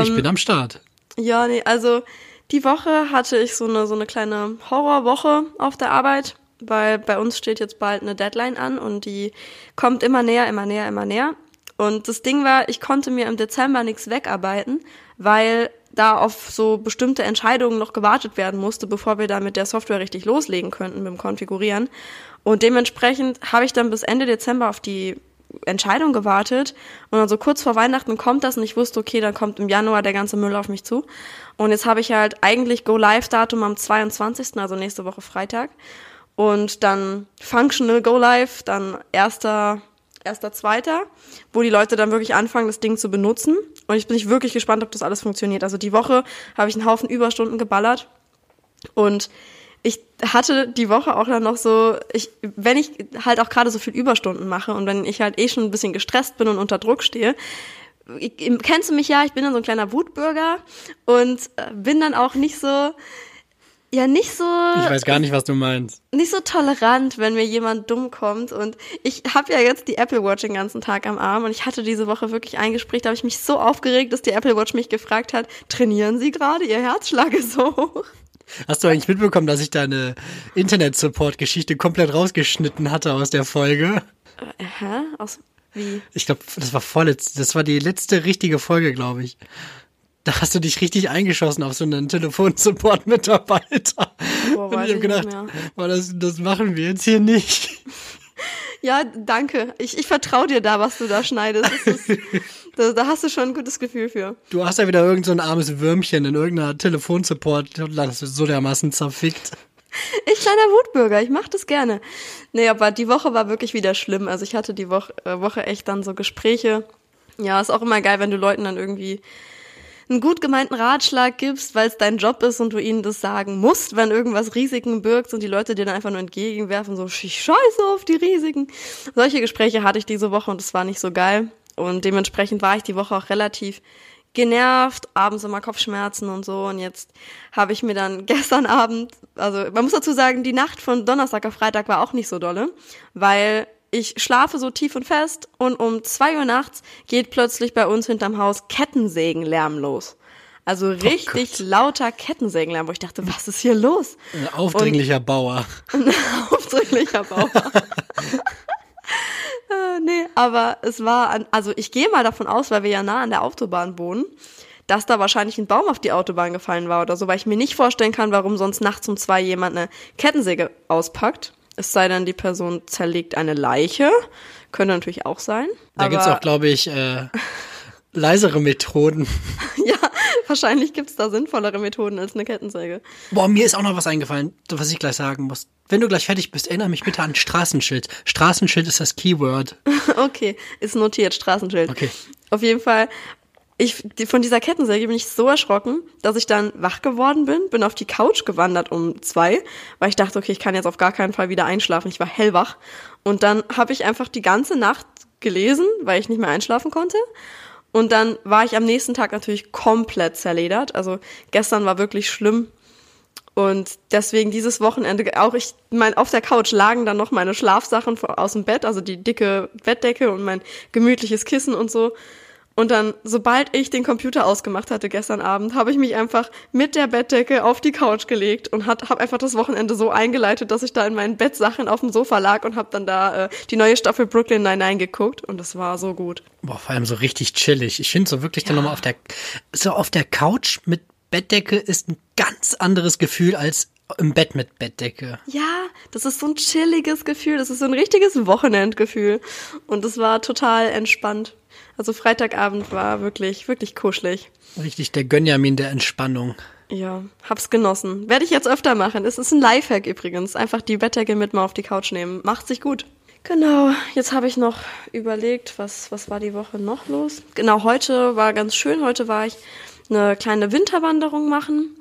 ich ähm, bin am Start. Ja, nee, also die Woche hatte ich so eine, so eine kleine Horrorwoche auf der Arbeit, weil bei uns steht jetzt bald eine Deadline an und die kommt immer näher, immer näher, immer näher. Und das Ding war, ich konnte mir im Dezember nichts wegarbeiten, weil da auf so bestimmte Entscheidungen noch gewartet werden musste, bevor wir da mit der Software richtig loslegen könnten mit dem Konfigurieren. Und dementsprechend habe ich dann bis Ende Dezember auf die Entscheidung gewartet und dann so kurz vor Weihnachten kommt das und ich wusste, okay, dann kommt im Januar der ganze Müll auf mich zu. Und jetzt habe ich halt eigentlich Go-Live-Datum am 22., also nächste Woche Freitag. Und dann Functional Go-Live, dann erster erster, zweiter, wo die Leute dann wirklich anfangen, das Ding zu benutzen. Und ich bin wirklich gespannt, ob das alles funktioniert. Also die Woche habe ich einen Haufen Überstunden geballert und ich hatte die Woche auch dann noch so, ich, wenn ich halt auch gerade so viel Überstunden mache und wenn ich halt eh schon ein bisschen gestresst bin und unter Druck stehe, ich, kennst du mich ja, ich bin dann so ein kleiner Wutbürger und äh, bin dann auch nicht so, ja nicht so. Ich weiß gar nicht, was du meinst. Nicht so tolerant, wenn mir jemand dumm kommt. Und ich habe ja jetzt die Apple Watch den ganzen Tag am Arm und ich hatte diese Woche wirklich ein Gespräch, da habe ich mich so aufgeregt, dass die Apple Watch mich gefragt hat, trainieren Sie gerade? Ihr Herzschlag ist so hoch. Hast du eigentlich mitbekommen, dass ich deine Internet-Support-Geschichte komplett rausgeschnitten hatte aus der Folge? Äh, hä? Aus wie? Ich glaube, das war vorletzt, das war die letzte richtige Folge, glaube ich. Da hast du dich richtig eingeschossen auf so einen Telefonsupport-Mitarbeiter. Und ich habe gedacht, boah, das, das machen wir jetzt hier nicht. Ja, danke. Ich, ich vertraue dir da, was du da schneidest. Ist, da, da, hast du schon ein gutes Gefühl für. Du hast ja wieder irgend so ein armes Würmchen in irgendeiner Telefonsupport, das ist so dermaßen zerfickt. Ich kleiner Wutbürger, ich mach das gerne. Nee, aber die Woche war wirklich wieder schlimm. Also ich hatte die Woche, äh, Woche echt dann so Gespräche. Ja, ist auch immer geil, wenn du Leuten dann irgendwie einen gut gemeinten Ratschlag gibst, weil es dein Job ist und du ihnen das sagen musst, wenn irgendwas Risiken birgt und die Leute dir dann einfach nur entgegenwerfen, so, ich scheiße auf die Risiken. Solche Gespräche hatte ich diese Woche und es war nicht so geil. Und dementsprechend war ich die Woche auch relativ genervt, abends immer Kopfschmerzen und so. Und jetzt habe ich mir dann gestern Abend, also man muss dazu sagen, die Nacht von Donnerstag auf Freitag war auch nicht so dolle, weil ich schlafe so tief und fest und um zwei Uhr nachts geht plötzlich bei uns hinterm Haus Kettensägenlärm los. Also oh richtig oh lauter Kettensägenlärm, wo ich dachte, was ist hier los? Ein aufdringlicher und, Bauer. Ein aufdringlicher Bauer. äh, nee, aber es war, an, also ich gehe mal davon aus, weil wir ja nah an der Autobahn wohnen, dass da wahrscheinlich ein Baum auf die Autobahn gefallen war oder so, weil ich mir nicht vorstellen kann, warum sonst nachts um zwei jemand eine Kettensäge auspackt Es sei denn, die Person zerlegt eine Leiche. Könnte natürlich auch sein. Da gibt's auch, glaube ich, äh, leisere Methoden. ja, wahrscheinlich gibt's da sinnvollere Methoden als eine Kettensäge. Boah, mir ist auch noch was eingefallen, was ich gleich sagen muss. Wenn du gleich fertig bist, erinnere mich bitte an Straßenschild. Straßenschild ist das Keyword. okay, ist notiert, Straßenschild. Okay. Auf jeden Fall, ich, von dieser Kettensäge bin ich so erschrocken, dass ich dann wach geworden bin, bin auf die Couch gewandert um zwei, weil ich dachte, okay, ich kann jetzt auf gar keinen Fall wieder einschlafen. Ich war hellwach. Und dann habe ich einfach die ganze Nacht gelesen, weil ich nicht mehr einschlafen konnte. Und dann war ich am nächsten Tag natürlich komplett zerledert. Also gestern war wirklich schlimm. Und deswegen dieses Wochenende auch ich mein auf der Couch lagen dann noch meine Schlafsachen aus dem Bett, also die dicke Bettdecke und mein gemütliches Kissen und so. Und dann, sobald ich den Computer ausgemacht hatte gestern Abend, habe ich mich einfach mit der Bettdecke auf die Couch gelegt und habe einfach das Wochenende so eingeleitet, dass ich da in meinen Bettsachen auf dem Sofa lag und habe dann da äh, die neue Staffel Brooklyn Nine-Nine geguckt und das war so gut. Boah, vor allem so richtig chillig. Ich finde so wirklich ja. dann nochmal auf der, so auf der Couch mit Bettdecke ist ein ganz anderes Gefühl als im Bett mit Bettdecke. Ja, das ist so ein chilliges Gefühl. Das ist so ein richtiges Wochenendgefühl. Und das war total entspannt. Also Freitagabend war wirklich, wirklich kuschelig. Richtig der Gönjamin der Entspannung. Ja, hab's genossen. Werde ich jetzt öfter machen. Es ist ein Lifehack übrigens. Einfach die Bettdecke mit mal auf die Couch nehmen. Macht sich gut. Genau, jetzt habe ich noch überlegt, was, was war die Woche noch los? Genau, heute war ganz schön. Heute war ich eine kleine Winterwanderung machen.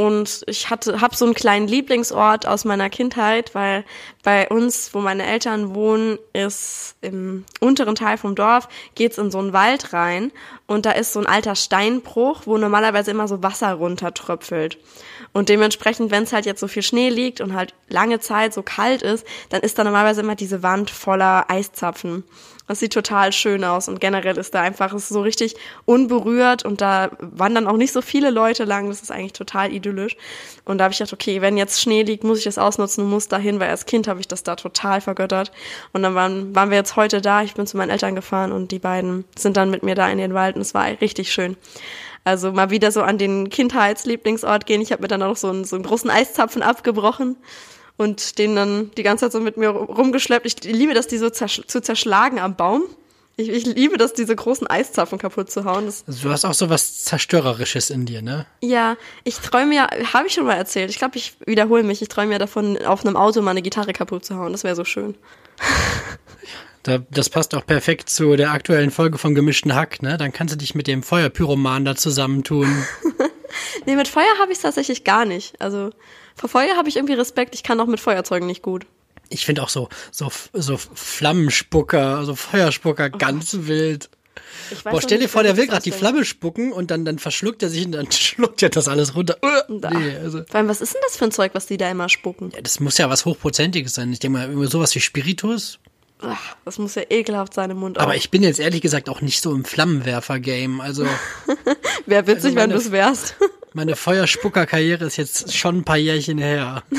Und ich hatte, habe so einen kleinen Lieblingsort aus meiner Kindheit, weil bei uns, wo meine Eltern wohnen, ist im unteren Teil vom Dorf, geht's in so einen Wald rein und da ist so ein alter Steinbruch, wo normalerweise immer so Wasser runtertröpfelt. Und dementsprechend, wenn es halt jetzt so viel Schnee liegt und halt lange Zeit so kalt ist, dann ist da normalerweise immer diese Wand voller Eiszapfen. Das sieht total schön aus und generell ist da einfach ist so richtig unberührt und da wandern auch nicht so viele Leute lang. Das ist eigentlich total idyllisch. Und da habe ich gedacht, okay, wenn jetzt Schnee liegt, muss ich das ausnutzen und muss dahin, weil als Kind habe ich das da total vergöttert. Und dann waren, waren wir jetzt heute da. Ich bin zu meinen Eltern gefahren und die beiden sind dann mit mir da in den Wald und es war richtig schön. Also mal wieder so an den Kindheitslieblingsort gehen. Ich habe mir dann auch so einen, so einen großen Eiszapfen abgebrochen und den dann die ganze Zeit so mit mir rumgeschleppt. Ich liebe das, die so zersch zu zerschlagen am Baum. Ich, ich liebe das, diese großen Eiszapfen kaputt zu hauen. Das also du hast auch so was Zerstörerisches in dir, ne? Ja, ich träume ja, habe ich schon mal erzählt. Ich glaube, ich wiederhole mich. Ich träume ja davon, auf einem Auto mal eine Gitarre kaputt zu hauen. Das wäre so schön. Da, das passt auch perfekt zu der aktuellen Folge vom gemischten Hack, ne? Dann kannst du dich mit dem Feuerpyroman da zusammentun. nee, mit Feuer habe ich es tatsächlich gar nicht. Also vor Feuer habe ich irgendwie Respekt. Ich kann auch mit Feuerzeugen nicht gut. Ich finde auch so, so, so Flammenspucker, also Feuerspucker oh. ganz wild. Boah, stell dir vor, der will gerade die Flamme spucken und dann, dann verschluckt er sich und dann schluckt er das alles runter. Nee, also. Vor allem, was ist denn das für ein Zeug, was die da immer spucken? Ja, das muss ja was Hochprozentiges sein. Ich denke mal, sowas wie Spiritus. Ach, das muss ja ekelhaft sein im Mund. Aber auch. ich bin jetzt ehrlich gesagt auch nicht so im Flammenwerfer-Game. Also. Wäre witzig, also meine, wenn du es wärst. Meine Feuerspucker-Karriere ist jetzt schon ein paar Jährchen her.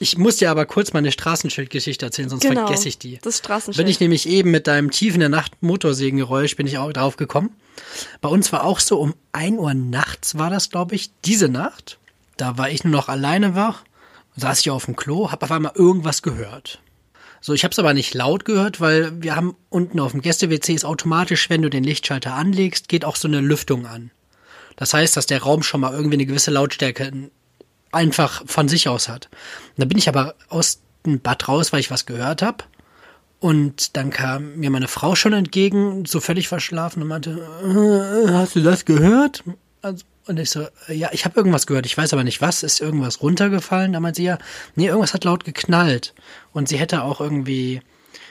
Ich muss dir aber kurz meine Straßenschildgeschichte erzählen, sonst genau, vergesse ich die. Das Straßenschild. Bin ich nämlich eben mit deinem Tief in der Nacht Motorsägengeräusch bin ich auch drauf gekommen. Bei uns war auch so um ein Uhr nachts war das, glaube ich, diese Nacht. Da war ich nur noch alleine wach, saß ich auf dem Klo, hab auf einmal irgendwas gehört. So, ich habe es aber nicht laut gehört, weil wir haben unten auf dem Gäste-WC ist automatisch, wenn du den Lichtschalter anlegst, geht auch so eine Lüftung an. Das heißt, dass der Raum schon mal irgendwie eine gewisse Lautstärke einfach von sich aus hat. Und da bin ich aber aus dem Bad raus, weil ich was gehört habe. Und dann kam mir meine Frau schon entgegen, so völlig verschlafen und meinte, äh, hast du das gehört? Also, und ich so, ja, ich habe irgendwas gehört, ich weiß aber nicht was, ist irgendwas runtergefallen? Da meinte sie ja, nee, irgendwas hat laut geknallt. Und sie hätte auch irgendwie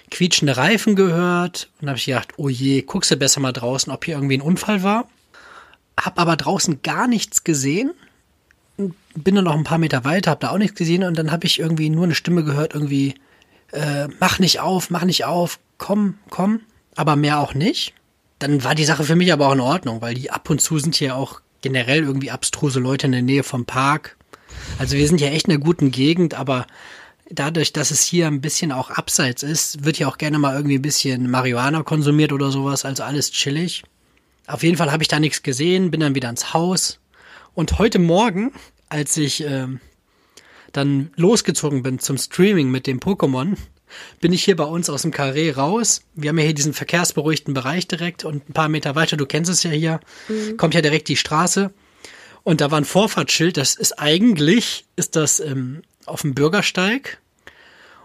quietschende Reifen gehört. Und habe ich gedacht, oh je, guckst du besser mal draußen, ob hier irgendwie ein Unfall war. Hab aber draußen gar nichts gesehen. Bin dann noch ein paar Meter weiter, hab da auch nichts gesehen und dann habe ich irgendwie nur eine Stimme gehört, irgendwie, äh, mach nicht auf, mach nicht auf, komm, komm, aber mehr auch nicht. Dann war die Sache für mich aber auch in Ordnung, weil die ab und zu sind hier auch generell irgendwie abstruse Leute in der Nähe vom Park. Also wir sind ja echt in einer guten Gegend, aber dadurch, dass es hier ein bisschen auch abseits ist, wird ja auch gerne mal irgendwie ein bisschen Marihuana konsumiert oder sowas, also alles chillig. Auf jeden Fall habe ich da nichts gesehen, bin dann wieder ins Haus. Und heute Morgen, als ich äh, dann losgezogen bin zum Streaming mit dem Pokémon, bin ich hier bei uns aus dem Carré raus. Wir haben ja hier diesen verkehrsberuhigten Bereich direkt und ein paar Meter weiter, du kennst es ja hier, mhm. kommt ja direkt die Straße. Und da war ein Vorfahrtsschild, das ist eigentlich, ist das ähm, auf dem Bürgersteig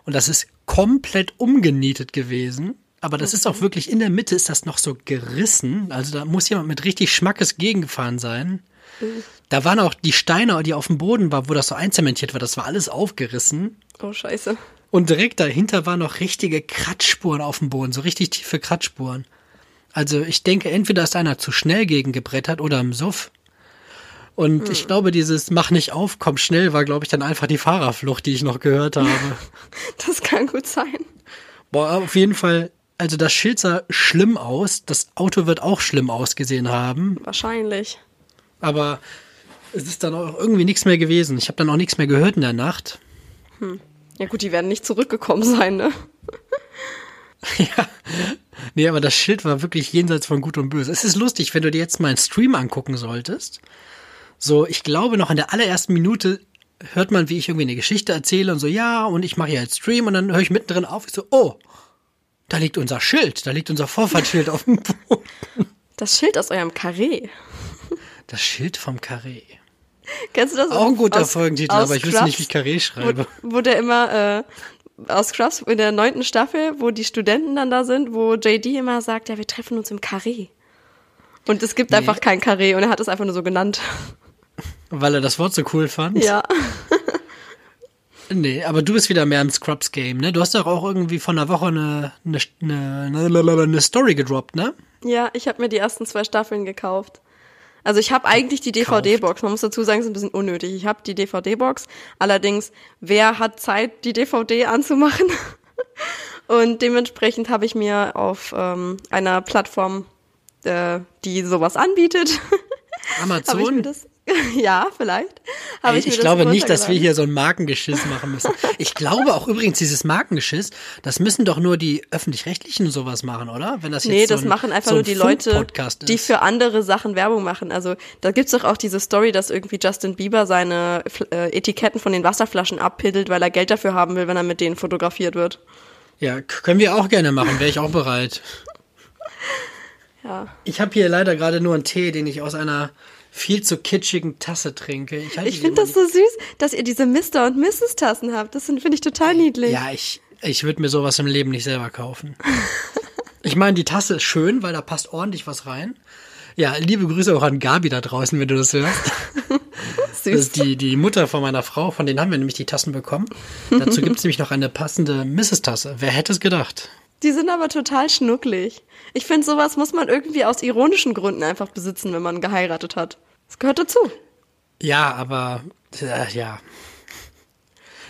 und das ist komplett umgenietet gewesen. Aber das ist auch wirklich in der Mitte ist das noch so gerissen. Also da muss jemand mit richtig Schmackes gegengefahren sein. Mhm. Da waren auch die Steine, die auf dem Boden waren, wo das so einzementiert war, das war alles aufgerissen. Oh, scheiße. Und direkt dahinter waren noch richtige Kratzspuren auf dem Boden, so richtig tiefe Kratzspuren. Also ich denke, entweder ist einer zu schnell gegengebrettert oder im Suff. Und hm. ich glaube, dieses Mach nicht auf, komm schnell war, glaube ich, dann einfach die Fahrerflucht, die ich noch gehört habe. das kann gut sein. Boah, auf jeden Fall, also das Schild sah schlimm aus. Das Auto wird auch schlimm ausgesehen haben. Wahrscheinlich. Aber es ist dann auch irgendwie nichts mehr gewesen. Ich habe dann auch nichts mehr gehört in der Nacht. Hm. Ja gut, die werden nicht zurückgekommen sein, ne? ja. Nee, aber das Schild war wirklich jenseits von Gut und Böse. Es ist lustig, wenn du dir jetzt mal einen Stream angucken solltest. So, ich glaube noch in der allerersten Minute hört man, wie ich irgendwie eine Geschichte erzähle und so, ja, und ich mache hier jetzt Stream und dann höre ich mittendrin auf, ich so, oh, da liegt unser Schild, da liegt unser Vorfahrtsschild auf dem Boden. Das Schild aus eurem Karree. Das Schild vom Karree. Kennst du das? Auch ein guter aus, Folgentitel, aus aber ich wüsste nicht, wie ich Karree schreibe. Wo, wo der immer äh, aus Scrubs in der neunten Staffel, wo die Studenten dann da sind, wo JD immer sagt, ja, wir treffen uns im Karree. Und es gibt nee. einfach kein Karree und er hat es einfach nur so genannt. Weil er das Wort so cool fand? Ja. nee, aber du bist wieder mehr im Scrubs-Game, ne? Du hast doch auch irgendwie vor einer Woche eine, eine, eine, eine Story gedroppt, ne? Ja, ich habe mir die ersten zwei Staffeln gekauft. Also ich habe eigentlich die DVD-Box. Man muss dazu sagen, es ist ein bisschen unnötig. Ich habe die DVD-Box. Allerdings, wer hat Zeit, die DVD anzumachen? Und dementsprechend habe ich mir auf ähm, einer Plattform, äh, die sowas anbietet, Amazon? ja, vielleicht. Ey, ich, ich glaube nicht, dass wir hier so ein Markengeschiss machen müssen. Ich glaube auch übrigens, dieses Markengeschiss, das müssen doch nur die öffentlich-rechtlichen sowas machen, oder? Wenn das jetzt nee, so das ein, machen einfach so nur die Leute, die für andere Sachen Werbung machen. Also da gibt's doch auch diese Story, dass irgendwie Justin Bieber seine äh, Etiketten von den Wasserflaschen abpiddelt, weil er Geld dafür haben will, wenn er mit denen fotografiert wird. Ja, können wir auch gerne machen, wäre ich auch bereit. ja. Ich habe hier leider gerade nur einen Tee, den ich aus einer viel zu kitschigen Tasse trinke. Ich, ich finde das so süß, dass ihr diese Mr. und Mrs. Tassen habt. Das finde ich total niedlich. Ja, ich, ich würde mir sowas im Leben nicht selber kaufen. ich meine, die Tasse ist schön, weil da passt ordentlich was rein. Ja, liebe Grüße auch an Gabi da draußen, wenn du das hörst. Süß. Das ist die, die Mutter von meiner Frau, von denen haben wir nämlich die Tassen bekommen. Dazu gibt es nämlich noch eine passende Mrs-Tasse. Wer hätte es gedacht? Die sind aber total schnucklig. Ich finde, sowas muss man irgendwie aus ironischen Gründen einfach besitzen, wenn man geheiratet hat. Das gehört dazu. Ja, aber äh, ja.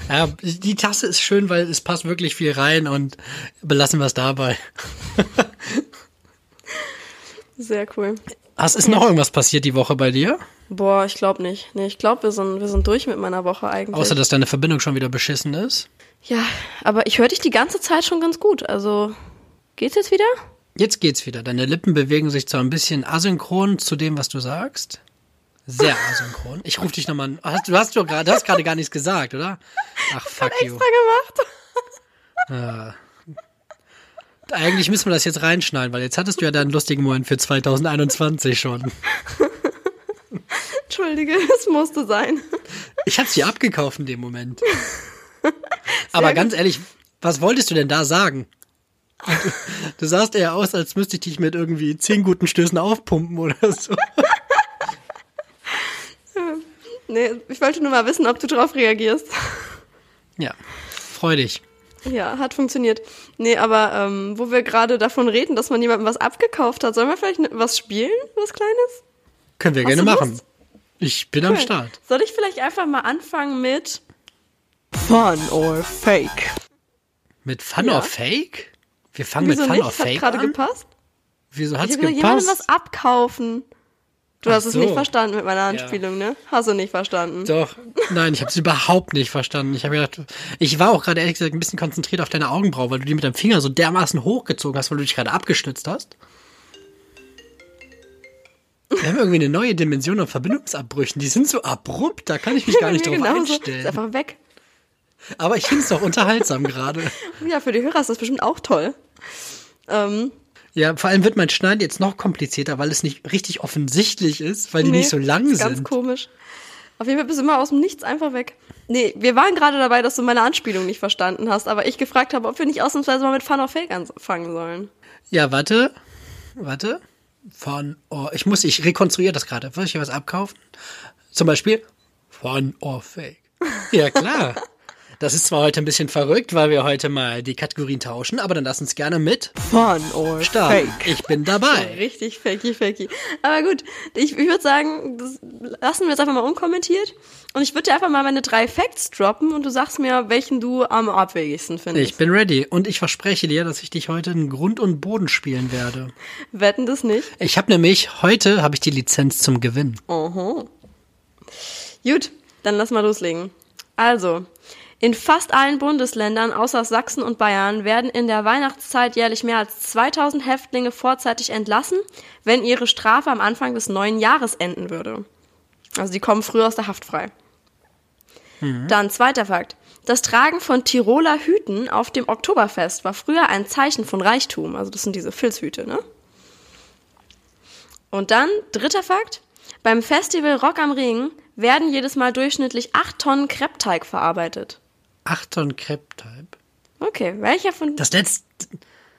Ja, die Tasse ist schön, weil es passt wirklich viel rein und belassen wir es dabei. Sehr cool. Was ist noch irgendwas passiert die Woche bei dir? Boah, ich glaube nicht. Nee, ich glaube, wir sind, wir sind durch mit meiner Woche eigentlich. Außer, dass deine Verbindung schon wieder beschissen ist? Ja, aber ich höre dich die ganze Zeit schon ganz gut. Also, geht's jetzt wieder? Jetzt geht's wieder. Deine Lippen bewegen sich zwar ein bisschen asynchron zu dem, was du sagst. Sehr asynchron. Ich rufe dich nochmal an. Hast, du hast doch gerade, du hast gerade gar nichts gesagt, oder? Ach, fuck ich you. extra gemacht. Ja. Eigentlich müssen wir das jetzt reinschneiden, weil jetzt hattest du ja deinen lustigen Moment für 2021 schon. Entschuldige, es musste sein. Ich hab's dir abgekauft in dem Moment. Aber ganz ehrlich, was wolltest du denn da sagen? Du, du sahst eher aus, als müsste ich dich mit irgendwie zehn guten Stößen aufpumpen oder so. Nee, ich wollte nur mal wissen, ob du darauf reagierst. Ja, freu dich. Ja, hat funktioniert. Nee, aber ähm, wo wir gerade davon reden, dass man jemandem was abgekauft hat, sollen wir vielleicht was spielen, was Kleines? Können wir Hast gerne machen. Ich bin cool. am Start. Soll ich vielleicht einfach mal anfangen mit Fun or Fake? Mit Fun ja. or Fake? Wir fangen Wieso mit Fun nicht? or Fake hat gerade gepasst? Wieso hat's ich gepasst? jemandem was abkaufen. Du Ach hast so. es nicht verstanden mit meiner Anspielung, ja. ne? Hast du nicht verstanden? Doch. Nein, ich habe es überhaupt nicht verstanden. Ich habe gedacht, ich war auch gerade ehrlich gesagt ein bisschen konzentriert auf deine Augenbraue, weil du die mit deinem Finger so dermaßen hochgezogen hast, weil du dich gerade abgestützt hast. Wir haben irgendwie eine neue Dimension an Verbindungsabbrüchen. Die sind so abrupt, da kann ich mich gar nicht drauf genauso. einstellen. Ist einfach weg. Aber ich finde es doch unterhaltsam gerade. Ja, für die Hörer ist das bestimmt auch toll. Ähm, Ja, vor allem wird mein Schneiden jetzt noch komplizierter, weil es nicht richtig offensichtlich ist, weil die nicht so lang ist Ganz sind. komisch. Auf jeden Fall bist du immer aus dem Nichts einfach weg. Nee, wir waren gerade dabei, dass du meine Anspielung nicht verstanden hast, aber ich gefragt habe, ob wir nicht ausnahmsweise mal mit Fun or Fake anfangen sollen. Ja, warte. Warte. Fun or. Ich muss, ich rekonstruiere das gerade. Soll ich hier was abkaufen? Zum Beispiel Fun or Fake. Ja, klar. Das ist zwar heute ein bisschen verrückt, weil wir heute mal die Kategorien tauschen, aber dann lass uns gerne mit Fun or starten. Ich bin dabei. Richtig fakey, fakey. Aber gut, ich, ich würde sagen, das lassen wir jetzt einfach mal unkommentiert. Und ich würde dir einfach mal meine drei Facts droppen und du sagst mir, welchen du am abwegigsten findest. Ich bin ready und ich verspreche dir, dass ich dich heute in Grund und Boden spielen werde. Wetten das nicht? Ich habe nämlich heute habe ich die Lizenz zum Gewinn. Oho. Gut, dann lass mal loslegen. Also, in fast allen Bundesländern außer Sachsen und Bayern werden in der Weihnachtszeit jährlich mehr als 2000 Häftlinge vorzeitig entlassen, wenn ihre Strafe am Anfang des neuen Jahres enden würde. Also die kommen früher aus der Haft frei. Dann zweiter Fakt. Das Tragen von Tiroler Hüten auf dem Oktoberfest war früher ein Zeichen von Reichtum. Also das sind diese Filzhüte, ne? Und dann dritter Fakt. Beim Festival Rock am Ring werden jedes Mal durchschnittlich 8 Tonnen Kreppteig verarbeitet. Acht Tonnen Kreppteig. Okay, welcher von... Das letzte,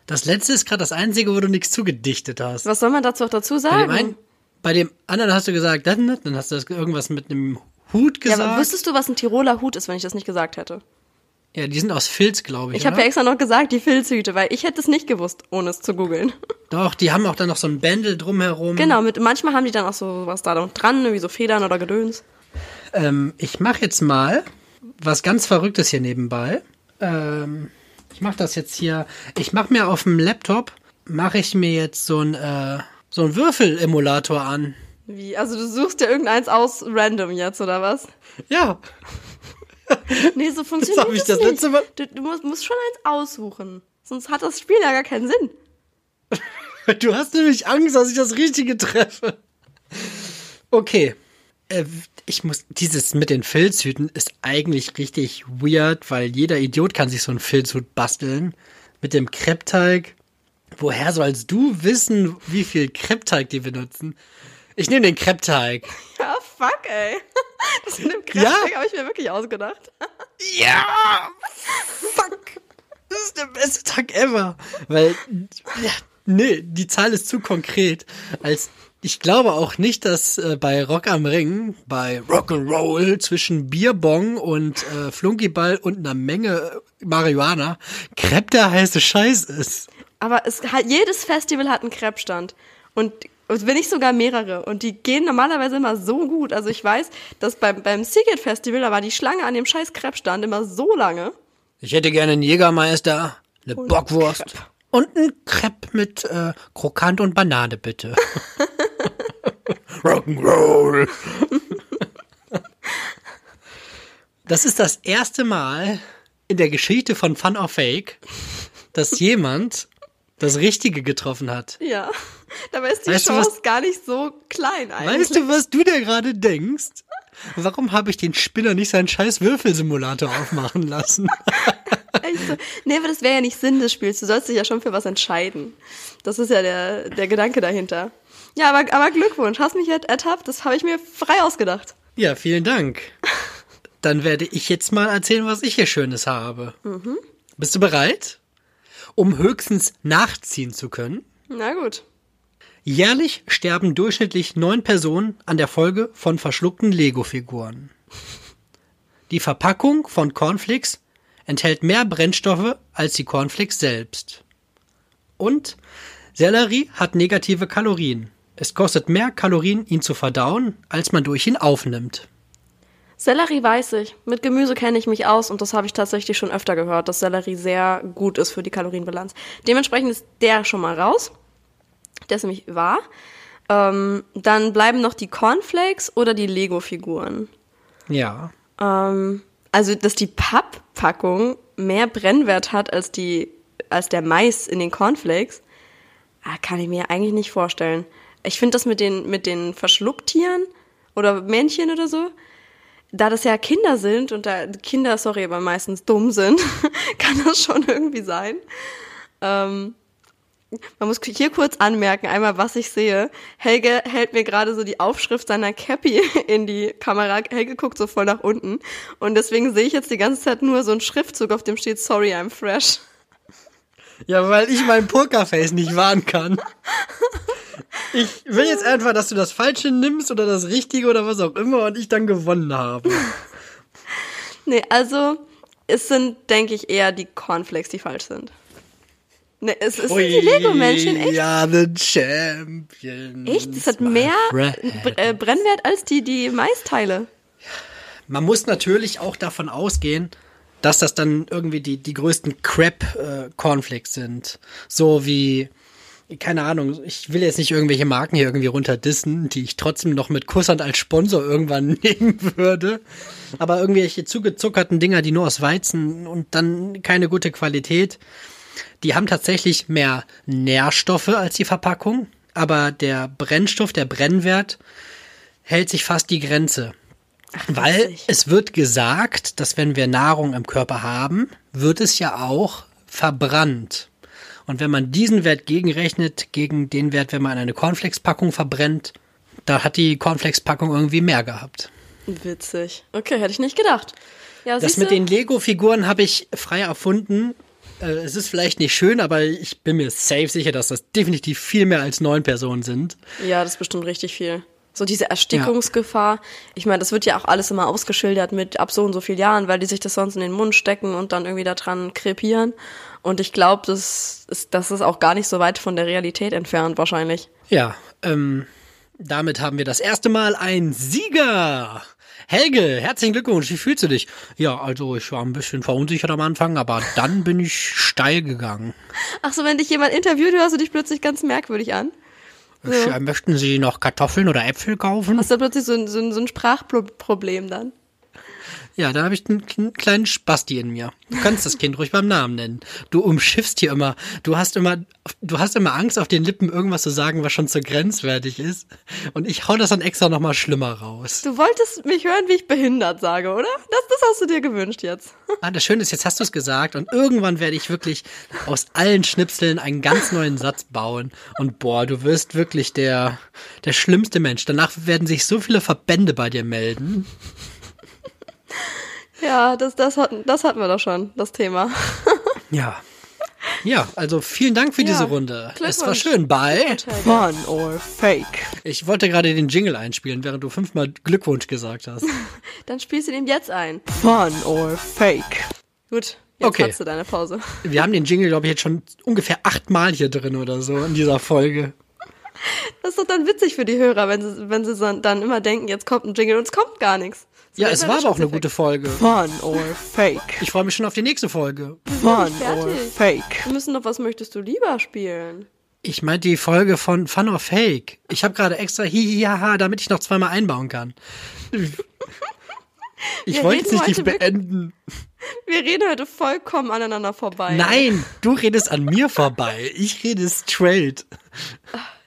das letzte ist gerade das einzige, wo du nichts zugedichtet hast. Was soll man dazu auch dazu Bei dem, sagen? einen, bei dem anderen hast du gesagt, dann, dann hast du das irgendwas mit einem Hut ja, gesagt. aber wüsstest du, was ein Tiroler Hut ist, wenn ich das nicht gesagt hätte? Ja, die sind aus Filz, glaube ich. Ich habe ja extra noch gesagt, die Filzhüte, weil ich hätte es nicht gewusst, ohne es zu googeln. Doch, die haben auch dann noch so ein Bändel drumherum. Genau, mit, manchmal haben die dann auch so was da noch dran, wie so Federn oder Gedöns. Ähm, ich mache jetzt mal was ganz Verrücktes hier nebenbei. Ähm, ich mache das jetzt hier. Ich mache mir auf dem Laptop, mache ich mir jetzt so ein äh, so ein Würfel-Emulator an. Wie? Also du suchst dir irgendeins aus random jetzt, oder was? Ja, Nee, so funktioniert hab ich das das nicht. letzte Mal- Du, du musst, musst schon eins aussuchen. Sonst hat das Spiel ja gar keinen Sinn. du hast nämlich Angst, dass ich das Richtige treffe. Okay. Äh, ich muss, dieses mit den Filzhüten ist eigentlich richtig weird, weil jeder Idiot kann sich so einen Filzhut basteln. Mit dem Kreppteig. Woher sollst du wissen, wie viel Kreppteig die benutzen? Ich nehme den Kreppteig. Ja, fuck, ey. Das mit dem Ja. Kraftwerk habe ich mir wirklich ausgedacht. Ja! Fuck! Das ist der beste Tag ever. Weil, ja, nee, die Zahl ist zu konkret. Als ich glaube auch nicht, dass äh, bei Rock am Ring, bei Rock'n'Roll zwischen Bierbong und äh, Flunkyball und einer Menge Marihuana Crepe der heiße Scheiß ist. Aber es hat, jedes Festival hat einen Crepe-Stand. Und wenn nicht sogar mehrere. Und die gehen normalerweise immer so gut. Also ich weiß, dass beim, beim Seagate Festival, da war die Schlange an dem scheiß Crepe-Stand immer so lange. Ich hätte gerne einen Jägermeister, eine Und Bockwurst Crepe. und einen Crepe mit äh, Krokant und Banane, bitte. Rock'n'Roll. Das ist das erste Mal in der Geschichte von Fun or Fake, dass jemand das Richtige getroffen hat. Ja. Dabei ist die Weißt du, Chance was- gar nicht so klein eigentlich. Weißt du, was du dir gerade denkst? Warum habe ich den Spinner nicht seinen scheiß Würfelsimulator aufmachen lassen? Echt so. Nee, aber das wäre ja nicht Sinn des Spiels. Du sollst dich ja schon für was entscheiden. Das ist ja der, der Gedanke dahinter. Ja, aber, aber Glückwunsch. Hast mich jetzt ertappt. Das habe ich mir frei ausgedacht. Ja, vielen Dank. Dann werde ich jetzt mal erzählen, was ich hier Schönes habe. Bist du bereit? Um höchstens nachziehen zu können. Na gut. Jährlich sterben durchschnittlich neun Personen an der Folge von verschluckten Lego-Figuren. Die Verpackung von Cornflakes enthält mehr Brennstoffe als die Cornflakes selbst. Und Sellerie hat negative Kalorien. Es kostet mehr Kalorien, ihn zu verdauen, als man durch ihn aufnimmt. Sellerie weiß ich. Mit Gemüse kenne ich mich aus und das habe ich tatsächlich schon öfter gehört, dass Sellerie sehr gut ist für die Kalorienbilanz. Dementsprechend ist der schon mal raus. Der ist nämlich wahr. Ähm, dann bleiben noch die Cornflakes oder die Lego-Figuren. Ja. Ähm, also, dass die Papppackung mehr Brennwert hat als die, als der Mais in den Cornflakes, ah, kann ich mir eigentlich nicht vorstellen. Ich finde das mit den, mit den Verschlucktieren oder Männchen oder so, da das ja Kinder sind und da Kinder, sorry, aber meistens dumm sind, kann das schon irgendwie sein. Ähm, man muss hier kurz anmerken, einmal was ich sehe. Helge hält mir gerade so die Aufschrift seiner Cappy in die Kamera. Helge guckt so voll nach unten. Und deswegen sehe ich jetzt die ganze Zeit nur so einen Schriftzug, auf dem steht Sorry, I'm fresh. Ja, weil ich mein Pokerface nicht wahren kann. Ich will jetzt einfach, dass du das Falsche nimmst oder das Richtige oder was auch immer und ich dann gewonnen habe. Nee, also es sind, denke ich, eher die Cornflakes, die falsch sind. Nee, es, es sind die Lego-Menschen, echt? Ja, the Champion. Echt? Es hat mehr Br- äh, Brennwert als die, die Maisteile. Man muss natürlich auch davon ausgehen, dass das dann irgendwie die, die größten Crap-Cornflakes sind. So wie, keine Ahnung, ich will jetzt nicht irgendwelche Marken hier irgendwie runterdissen, die ich trotzdem noch mit Kusshand als Sponsor irgendwann nehmen würde. Aber irgendwelche zugezuckerten Dinger, die nur aus Weizen und dann keine gute Qualität, die haben tatsächlich mehr Nährstoffe als die Verpackung, aber der Brennstoff, der Brennwert hält sich fast die Grenze. Weil witzig. es wird gesagt, dass wenn wir Nahrung im Körper haben, wird es ja auch verbrannt. Und wenn man diesen Wert gegenrechnet, gegen den Wert, wenn man eine Cornflakes-Packung verbrennt, da hat die Cornflakes-Packung irgendwie mehr gehabt. Witzig. Okay, hätte ich nicht gedacht. Ja, Das mit den Lego-Figuren habe ich frei erfunden. Äh, Es ist vielleicht nicht schön, aber ich bin mir safe sicher, dass das definitiv viel mehr als neun Personen sind. Ja, das ist bestimmt richtig viel. So diese Erstickungsgefahr. Ich meine, das wird ja auch alles immer ausgeschildert mit ab so und so vielen Jahren, weil die sich das sonst in den Mund stecken und dann irgendwie da dran krepieren. Und ich glaube, das ist, das ist auch gar nicht so weit von der Realität entfernt wahrscheinlich. Ja, ähm, damit haben wir das erste Mal einen Sieger. Helge, herzlichen Glückwunsch. Wie fühlst du dich? Ja, also ich war ein bisschen verunsichert am Anfang, aber dann bin ich steil gegangen. Ach so, wenn dich jemand interviewt, hörst du dich plötzlich ganz merkwürdig an. Äh, möchten Sie noch Kartoffeln oder Äpfel kaufen? Hast du plötzlich so ein, so ein, so ein Sprachproblem dann? Ja, da habe ich einen kle- kleinen Spasti in mir. Du kannst das Kind ruhig beim Namen nennen. Du umschiffst hier immer. Du hast immer, du hast immer Angst, auf den Lippen irgendwas zu sagen, was schon zu grenzwertig ist. Und ich hau das dann extra noch mal schlimmer raus. Du wolltest mich hören, wie ich behindert sage, oder? Das, das hast du dir gewünscht jetzt. Ah, das Schöne ist, jetzt hast du es gesagt und irgendwann werde ich wirklich aus allen Schnipseln einen ganz neuen Satz bauen. Und boah, du wirst wirklich der, der schlimmste Mensch. Danach werden sich so viele Verbände bei dir melden. Ja, das, das, hatten, das hatten wir doch schon, das Thema. Ja. Ja, also vielen Dank für Ja, diese Runde. Es war schön bei. Fun or fake. Ich wollte gerade den Jingle einspielen, während du fünfmal Glückwunsch gesagt hast. Dann spielst du den jetzt ein. Fun or fake. Gut, jetzt Okay. hast du deine Pause. Wir haben den Jingle, glaube ich, jetzt schon ungefähr achtmal hier drin oder so in dieser Folge. Das ist doch dann witzig für die Hörer, wenn sie, wenn sie dann- dann immer denken, jetzt kommt ein Jingle und es kommt gar nichts. Ja, es war aber auch eine gute Folge. Fun or fake? Ich freue mich schon auf die nächste Folge. Fun or fake? Wir müssen doch, was möchtest du lieber spielen? Ich meinte die Folge von Fun or Fake. Ich habe gerade extra hihihaha, damit ich noch zweimal einbauen kann. Ich Wir wollte es reden nicht, nicht beenden. Wir reden heute vollkommen aneinander vorbei. Nein, du redest an mir vorbei. Ich rede straight.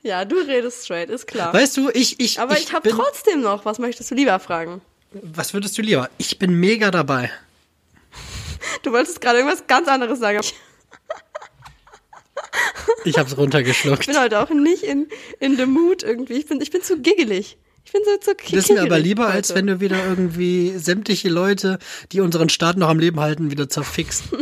Ja, du redest straight, ist klar. Weißt du, ich, ich, Aber ich, habe bin, trotzdem noch, was möchtest du lieber fragen? Was würdest du lieber? Ich bin mega dabei. Du wolltest gerade irgendwas ganz anderes sagen. Ich Ich hab's runtergeschluckt. bin heute auch nicht in, in the mood irgendwie. Ich bin, ich bin zu giggelig. Ich bin so zu Das ist mir aber kickelig lieber, heute. als wenn du wieder irgendwie sämtliche Leute, die unseren Staat noch am Leben halten, wieder zerfixt.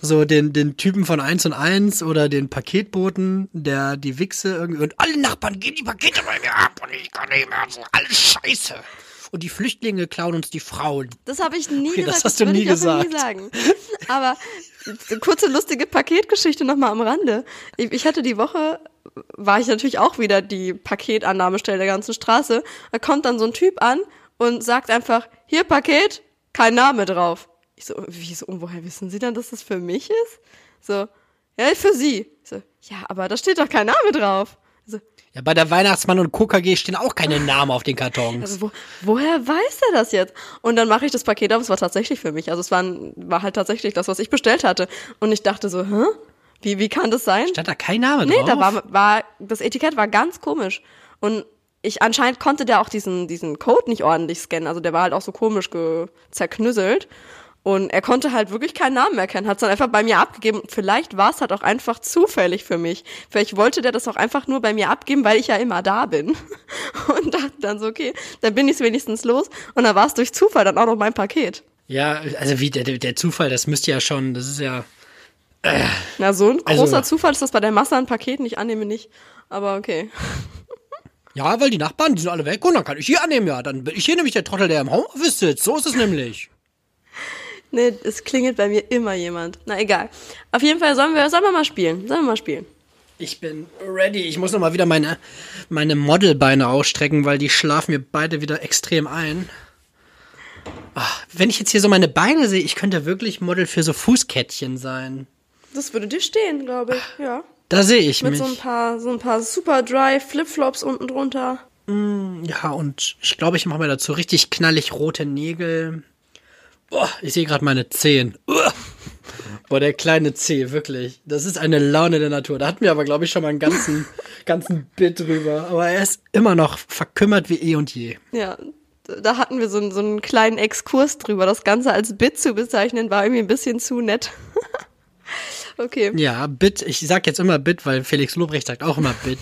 So den, den Typen von 1 und 1 oder den Paketboten, der die Wichse irgendwie und alle Nachbarn geben die Pakete bei mir ab und ich kann nicht mehr so alles scheiße. Und die Flüchtlinge klauen uns die Frauen. Das habe ich nie Okay, gesagt. das hast das du nie auch nie gesagt. sagen. Aber kurze lustige Paketgeschichte nochmal am Rande. Ich, ich hatte die Woche, war ich natürlich auch wieder die Paketannahmestelle der ganzen Straße. Da kommt dann so ein Typ an und sagt einfach, hier Paket, kein Name drauf. Ich so, wieso, und woher wissen Sie dann, dass das für mich ist? So, ja, für Sie. Ich so, ja, aber da steht doch kein Name drauf. Ja, bei der Weihnachtsmann und KKG stehen auch keine Namen auf den Kartons. also wo, woher weiß er das jetzt? Und dann mache ich das Paket auf, es war tatsächlich für mich. Also es war, war halt tatsächlich das, was ich bestellt hatte. Und ich dachte so, hä? Wie, wie kann das sein? Stand da kein Name nee, drauf? da war, war, das Etikett war ganz komisch. Und ich anscheinend konnte der auch diesen, diesen Code nicht ordentlich scannen. Also der war halt auch so komisch zerknüsselt. Und er konnte halt wirklich keinen Namen erkennen, hat es dann einfach bei mir abgegeben. Vielleicht war es halt auch einfach zufällig für mich. Vielleicht wollte der das auch einfach nur bei mir abgeben, weil ich ja immer da bin. Und dachte dann so, okay, dann bin ich wenigstens los. Und dann war es durch Zufall dann auch noch mein Paket. Ja, also wie der, der Zufall, das müsste ja schon, das ist ja. Äh, Na, so ein großer also, Zufall ist das bei der Masse an Paketen, ich annehme nicht. Aber okay. Ja, weil die Nachbarn, die sind alle weg und dann kann ich hier annehmen, ja. Dann bin ich hier nämlich der Trottel, der im Homeoffice sitzt. So ist es nämlich. Nee, es klingelt bei mir immer jemand. Na egal. Auf jeden Fall sollen wir, sollen wir mal spielen. Sollen wir mal spielen. Ich bin ready. Ich muss noch mal wieder meine, meine Modelbeine ausstrecken, weil die schlafen mir beide wieder extrem ein. Ach, wenn ich jetzt hier so meine Beine sehe, ich könnte wirklich Model für so Fußkettchen sein. Das würde dir stehen, glaube ich, ja. Da sehe ich Mit mich. Mit so ein paar, so ein paar super dry Flipflops unten drunter. Mm, ja, und ich glaube, ich mache mir dazu richtig knallig rote Nägel. Boah, ich sehe gerade meine Zehen. Boah, der kleine Zeh, wirklich. Das ist eine Laune der Natur. Da hatten wir aber, glaube ich, schon mal einen ganzen, ganzen Bit drüber. Aber er ist immer noch verkümmert wie eh und je. Ja, da hatten wir so, einen, so einen kleinen Exkurs drüber. Das Ganze als Bit zu bezeichnen, war irgendwie ein bisschen zu nett. okay. Ja, Bit, ich sag jetzt immer Bit, weil Felix Lobrecht sagt auch immer Bit.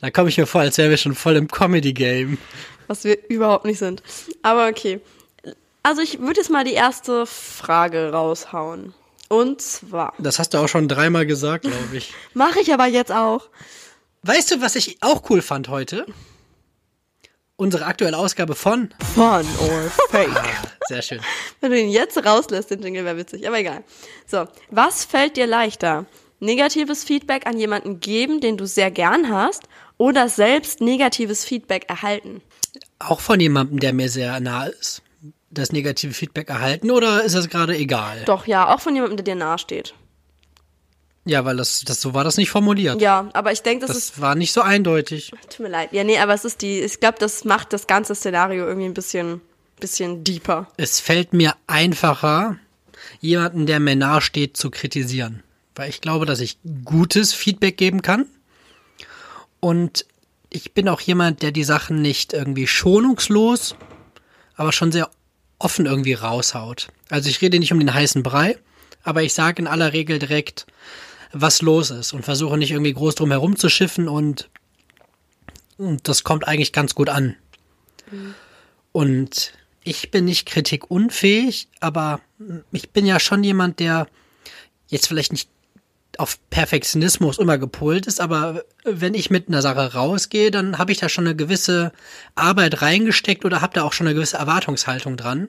Da komme ich mir vor, als wären wir schon voll im Comedy-Game. Was wir überhaupt nicht sind. Aber okay. Also ich würde jetzt mal die erste Frage raushauen. Und zwar. Das hast du auch schon dreimal gesagt, glaube ich. Mache ich aber jetzt auch. Weißt du, was ich auch cool fand heute? Unsere aktuelle Ausgabe von Fun or Fake. Ah, sehr schön. Wenn du ihn jetzt rauslässt, den Jingle wäre witzig, aber egal. So, was fällt dir leichter? Negatives Feedback an jemanden geben, den du sehr gern hast, oder selbst negatives Feedback erhalten? Auch von jemandem, der mir sehr nah ist das negative Feedback erhalten oder ist das gerade egal? Doch, ja, auch von jemandem, der dir nahe steht. Ja, weil das, das so war das nicht formuliert. Ja, aber ich denke, das, das ist. war nicht so eindeutig. Tut mir leid. Ja, nee, aber es ist die, ich glaube, das macht das ganze Szenario irgendwie ein bisschen, bisschen deeper. Es fällt mir einfacher, jemanden, der mir nahe steht, zu kritisieren. Weil ich glaube, dass ich gutes Feedback geben kann. Und ich bin auch jemand, der die Sachen nicht irgendwie schonungslos, aber schon sehr offen irgendwie raushaut. Also ich rede nicht um den heißen Brei, aber ich sage in aller Regel direkt, was los ist und versuche nicht irgendwie groß drum herum zu schiffen und, und das kommt eigentlich ganz gut an. Mhm. Und ich bin nicht kritikunfähig, aber ich bin ja schon jemand, der jetzt vielleicht nicht auf Perfektionismus immer gepolt ist, aber wenn ich mit einer Sache rausgehe, dann habe ich da schon eine gewisse Arbeit reingesteckt oder habe da auch schon eine gewisse Erwartungshaltung dran.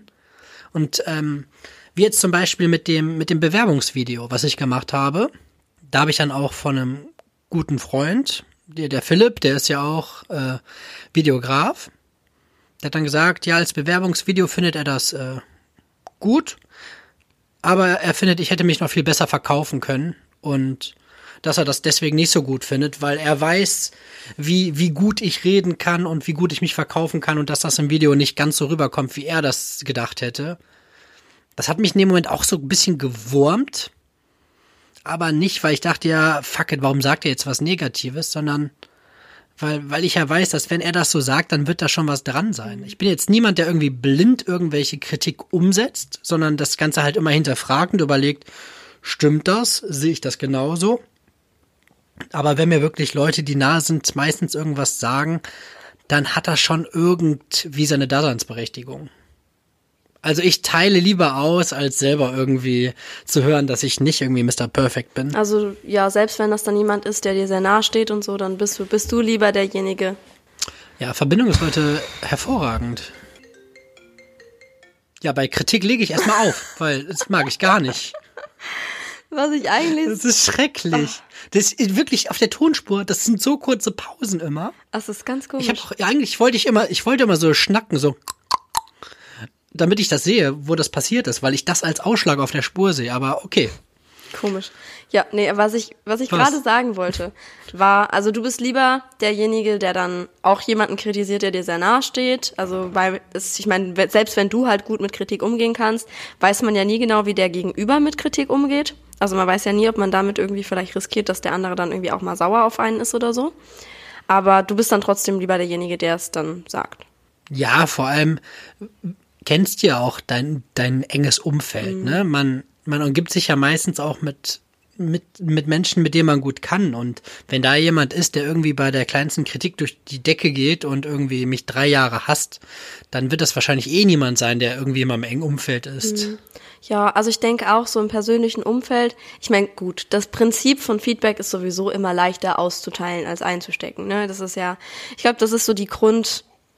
Und ähm, wie jetzt zum Beispiel mit dem, mit dem Bewerbungsvideo, was ich gemacht habe, da habe ich dann auch von einem guten Freund, der, der Philipp, der ist ja auch äh, Videograf, der hat dann gesagt, ja, als Bewerbungsvideo findet er das äh, gut, aber er findet, ich hätte mich noch viel besser verkaufen können und dass er das deswegen nicht so gut findet, weil er weiß, wie, wie gut ich reden kann und wie gut ich mich verkaufen kann und dass das im Video nicht ganz so rüberkommt, wie er das gedacht hätte. Das hat mich in dem Moment auch so ein bisschen gewurmt, aber nicht, weil ich dachte, ja, fuck it, warum sagt er jetzt was Negatives, sondern weil, weil ich ja weiß, dass wenn er das so sagt, dann wird da schon was dran sein. Ich bin jetzt niemand, der irgendwie blind irgendwelche Kritik umsetzt, sondern das Ganze halt immer hinterfragt und überlegt, stimmt das? Sehe ich das genauso? Aber wenn mir wirklich Leute, die nah sind, meistens irgendwas sagen, dann hat das schon irgendwie seine Daseinsberechtigung. Also ich teile lieber aus, als selber irgendwie zu hören, dass ich nicht irgendwie Mr. Perfect bin. Also ja, selbst wenn das dann jemand ist, der dir sehr nahe steht und so, dann bist du, bist du lieber derjenige. Ja, Verbindung ist heute hervorragend. Ja, bei Kritik lege ich erstmal auf, weil das mag ich gar nicht. Was ich eigentlich. Das ist schrecklich. Ach. Das ist wirklich auf der Tonspur, das sind so kurze Pausen immer. Das ist ganz komisch. Ich auch, eigentlich wollte ich immer, ich wollte immer so schnacken, so damit ich das sehe, wo das passiert ist, weil ich das als Ausschlag auf der Spur sehe, aber okay. Komisch. Ja, nee, was ich, was ich gerade sagen wollte, war, also du bist lieber derjenige, der dann auch jemanden kritisiert, der dir sehr nahe steht. Also, weil es, ich meine, selbst wenn du halt gut mit Kritik umgehen kannst, weiß man ja nie genau, wie der Gegenüber mit Kritik umgeht. Also man weiß ja nie, ob man damit irgendwie vielleicht riskiert, dass der andere dann irgendwie auch mal sauer auf einen ist oder so. Aber du bist dann trotzdem lieber derjenige, der es dann sagt. Ja, vor allem kennst du ja auch dein, dein enges Umfeld, ne? Man, man umgibt sich ja meistens auch mit, mit, mit Menschen, mit denen man gut kann. Und wenn da jemand ist, der irgendwie bei der kleinsten Kritik durch die Decke geht und irgendwie mich drei Jahre hasst, dann wird das wahrscheinlich eh niemand sein, der irgendwie in meinem engen Umfeld ist. Ja, also ich denke auch so im persönlichen Umfeld. Ich meine, gut, das Prinzip von Feedback ist sowieso immer leichter auszuteilen als einzustecken. Ne? Das ist ja, ich glaube, das ist so die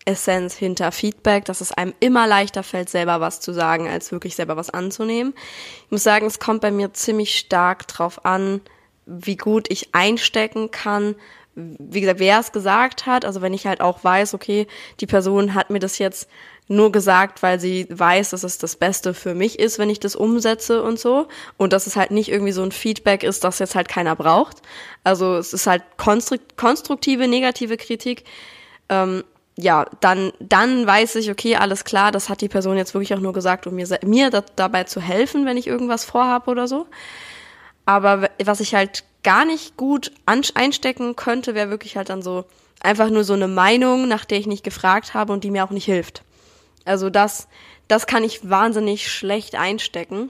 Grundessenz hinter Feedback, dass es einem immer leichter fällt, selber was zu sagen, als wirklich selber was anzunehmen. Ich muss sagen, es kommt bei mir ziemlich stark drauf an, wie gut ich einstecken kann, wie gesagt, wer es gesagt hat, also wenn ich halt auch weiß, okay, die Person hat mir das jetzt nur gesagt, weil sie weiß, dass es das Beste für mich ist, wenn ich das umsetze und so. Und dass es halt nicht irgendwie so ein Feedback ist, das jetzt halt keiner braucht. Also es ist halt konstruktive, negative Kritik. Ähm, ja, dann, dann weiß ich, okay, alles klar, das hat die Person jetzt wirklich auch nur gesagt, um mir, mir da, dabei zu helfen, wenn ich irgendwas vorhabe oder so. Aber was ich halt gar nicht gut einstecken könnte, wäre wirklich halt dann so einfach nur so eine Meinung, nach der ich nicht gefragt habe und die mir auch nicht hilft. Also das, das kann ich wahnsinnig schlecht einstecken.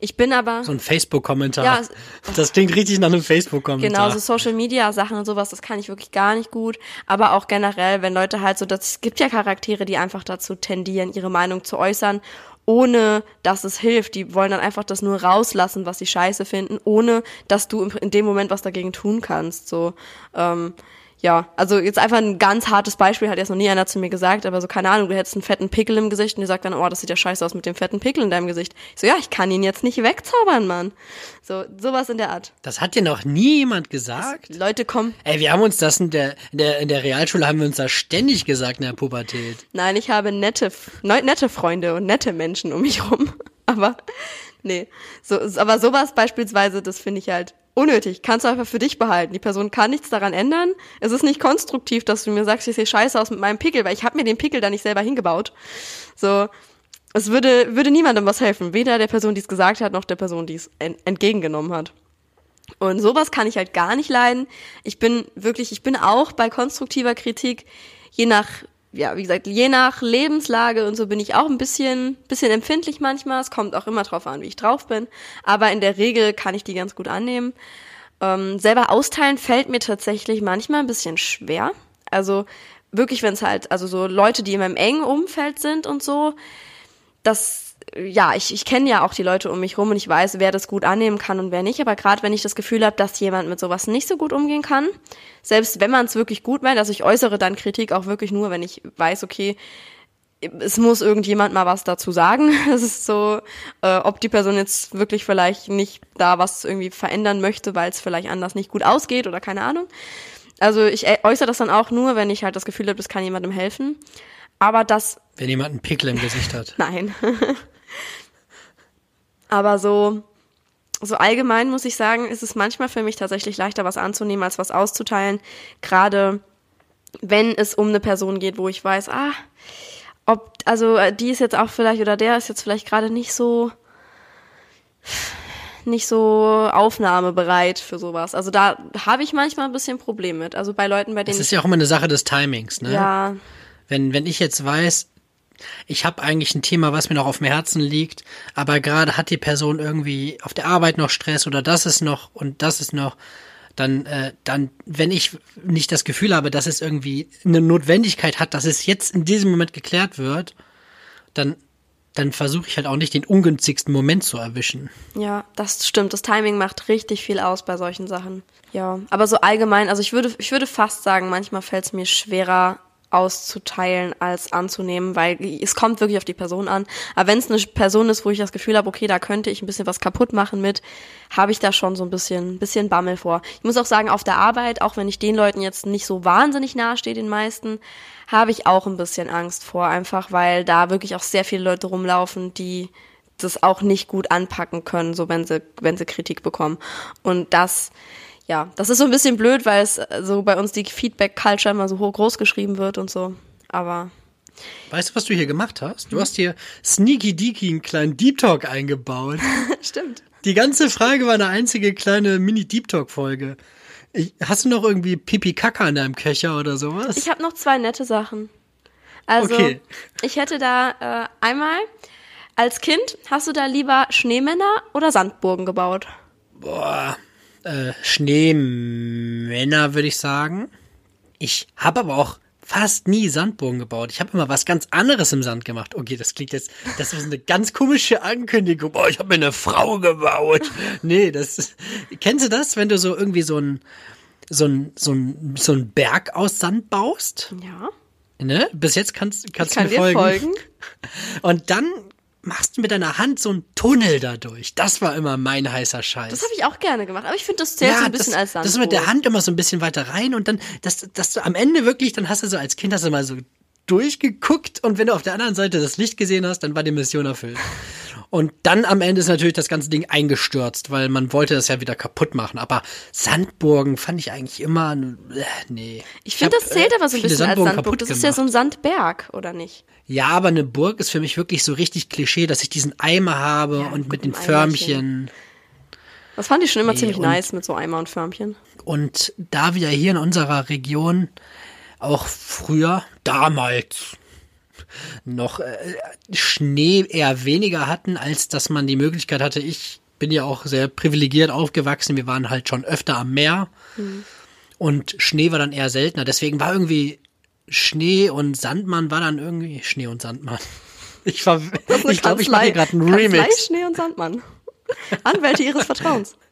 Ich bin aber. So ein Facebook-Kommentar. Ja, das klingt richtig nach einem Facebook-Kommentar. Genau, so Social Media Sachen und sowas, das kann ich wirklich gar nicht gut. Aber auch generell, wenn Leute halt so, das es gibt ja Charaktere, die einfach dazu tendieren, ihre Meinung zu äußern, ohne dass es hilft. Die wollen dann einfach das nur rauslassen, was sie scheiße finden, ohne dass du in dem Moment was dagegen tun kannst. So, ähm, ja, also jetzt einfach ein ganz hartes Beispiel, hat jetzt noch nie einer zu mir gesagt, aber so, keine Ahnung, du hättest einen fetten Pickel im Gesicht und die sagt dann, oh, das sieht ja scheiße aus mit dem fetten Pickel in deinem Gesicht. Ich so, ja, ich kann ihn jetzt nicht wegzaubern, Mann. So, sowas in der Art. Das hat dir noch nie jemand gesagt? Das, Leute kommen. Ey, wir haben uns das in der, in der, in der Realschule haben wir uns das ständig gesagt in der Pubertät. Nein, ich habe nette, nette Freunde und nette Menschen um mich rum. Aber, nee. So, aber sowas beispielsweise, das finde ich halt unnötig. Kannst du einfach für dich behalten. Die Person kann nichts daran ändern. Es ist nicht konstruktiv, dass du mir sagst, ich sehe scheiße aus mit meinem Pickel, weil ich habe mir den Pickel da nicht selber hingebaut. So, es würde, würde niemandem was helfen. Weder der Person, die es gesagt hat, noch der Person, die es entgegengenommen hat. Und sowas kann ich halt gar nicht leiden. Ich bin wirklich, ich bin auch bei konstruktiver Kritik, je nach ja, wie gesagt, je nach Lebenslage und so bin ich auch ein bisschen, bisschen empfindlich manchmal. Es kommt auch immer drauf an, wie ich drauf bin. Aber in der Regel kann ich die ganz gut annehmen. Ähm, selber austeilen fällt mir tatsächlich manchmal ein bisschen schwer. Also wirklich, wenn es halt, also so Leute, die in meinem engen Umfeld sind und so, das ja, ich, ich kenne ja auch die Leute um mich rum und ich weiß, wer das gut annehmen kann und wer nicht. Aber gerade wenn ich das Gefühl habe, dass jemand mit sowas nicht so gut umgehen kann, selbst wenn man es wirklich gut meint, also ich äußere dann Kritik auch wirklich nur, wenn ich weiß, okay, es muss irgendjemand mal was dazu sagen. Es ist so, äh, ob die Person jetzt wirklich vielleicht nicht da was irgendwie verändern möchte, weil es vielleicht anders nicht gut ausgeht oder keine Ahnung. Also ich äußere das dann auch nur, wenn ich halt das Gefühl habe, das kann jemandem helfen. Aber das. Wenn jemand einen Pickel im Gesicht hat. Nein. Aber so, so allgemein muss ich sagen, ist es manchmal für mich tatsächlich leichter, was anzunehmen, als was auszuteilen. Gerade wenn es um eine Person geht, wo ich weiß, ah, ob, also die ist jetzt auch vielleicht oder der ist jetzt vielleicht gerade nicht so, nicht so aufnahmebereit für sowas. Also da habe ich manchmal ein bisschen Problem mit. Also bei Leuten, bei denen. Das ist ja auch immer eine Sache des Timings, ne? Ja. Wenn, wenn ich jetzt weiß, ich habe eigentlich ein Thema, was mir noch auf dem Herzen liegt, aber gerade hat die Person irgendwie auf der Arbeit noch Stress oder das ist noch und das ist noch, dann, äh, dann, wenn ich nicht das Gefühl habe, dass es irgendwie eine Notwendigkeit hat, dass es jetzt in diesem Moment geklärt wird, dann, dann versuche ich halt auch nicht den ungünstigsten Moment zu erwischen. Ja, das stimmt. Das Timing macht richtig viel aus bei solchen Sachen. Ja, aber so allgemein, also ich würde, ich würde fast sagen, manchmal fällt es mir schwerer, auszuteilen als anzunehmen, weil es kommt wirklich auf die Person an. Aber wenn es eine Person ist, wo ich das Gefühl habe, okay, da könnte ich ein bisschen was kaputt machen mit, habe ich da schon so ein bisschen, bisschen Bammel vor. Ich muss auch sagen, auf der Arbeit, auch wenn ich den Leuten jetzt nicht so wahnsinnig nahe stehe, den meisten, habe ich auch ein bisschen Angst vor, einfach weil da wirklich auch sehr viele Leute rumlaufen, die das auch nicht gut anpacken können, so wenn sie, wenn sie Kritik bekommen. Und das, ja, das ist so ein bisschen blöd, weil es äh, so bei uns die Feedback-Culture immer so hoch groß geschrieben wird und so. Aber. Weißt du, was du hier gemacht hast? Du hm? hast hier Sneaky Deaky einen kleinen Deep Talk eingebaut. Stimmt. Die ganze Frage war eine einzige kleine Mini-Deep Talk-Folge. Hast du noch irgendwie Pipi Kaka in deinem Köcher oder sowas? Ich habe noch zwei nette Sachen. Also, Okay. ich hätte da äh, einmal, als Kind, hast du da lieber Schneemänner oder Sandburgen gebaut? Boah, äh, Schneemänner würde ich sagen. Ich habe aber auch fast nie Sandburgen gebaut. Ich habe immer was ganz anderes im Sand gemacht. Okay, das klingt jetzt, das ist eine ganz komische Ankündigung. Boah, ich habe mir eine Frau gebaut. Nee, das ist, kennst du das, wenn du so irgendwie so ein, so ein, so ein, so ein Berg aus Sand baust? Ja. Ne? Bis jetzt kannst, kannst Ich kann du mir dir folgen. folgen. Und dann machst du mit deiner Hand so einen Tunnel dadurch. Das war immer mein heißer Scheiß. Das habe ich auch gerne gemacht, aber ich finde, das zählt so ein bisschen das, als Sandburg. Das ist mit der Hand immer so ein bisschen weiter rein und dann, dass, dass du am Ende wirklich, dann hast du so als Kind hast du mal so durchgeguckt und wenn du auf der anderen Seite das Licht gesehen hast, dann war die Mission erfüllt. Und dann am Ende ist natürlich das ganze Ding eingestürzt, weil man wollte das ja wieder kaputt machen. Aber Sandburgen fand ich eigentlich immer, äh, nee. Ich finde, das zählt äh, aber so ein bisschen als Sandburgen Sandburg. kaputt Das ist ja so ein Sandberg, oder nicht? Ja, aber eine Burg ist für mich wirklich so richtig Klischee, dass ich diesen Eimer habe Ja, und mit den Förmchen. Das fand ich schon immer Nee, ziemlich nice mit so Eimer und Förmchen. Und da wir hier in unserer Region auch früher, damals, noch äh, Schnee eher weniger hatten, als dass man die Möglichkeit hatte. Ich bin ja auch sehr privilegiert aufgewachsen. Wir waren halt schon öfter am Meer. Und Schnee war dann eher seltener. Deswegen war irgendwie Schnee und Sandmann war dann irgendwie Schnee und Sandmann. Ich war, ich glaube, ich mache gerade einen Kanzlei, Remix. Schnee und Sandmann. Anwälte ihres Vertrauens.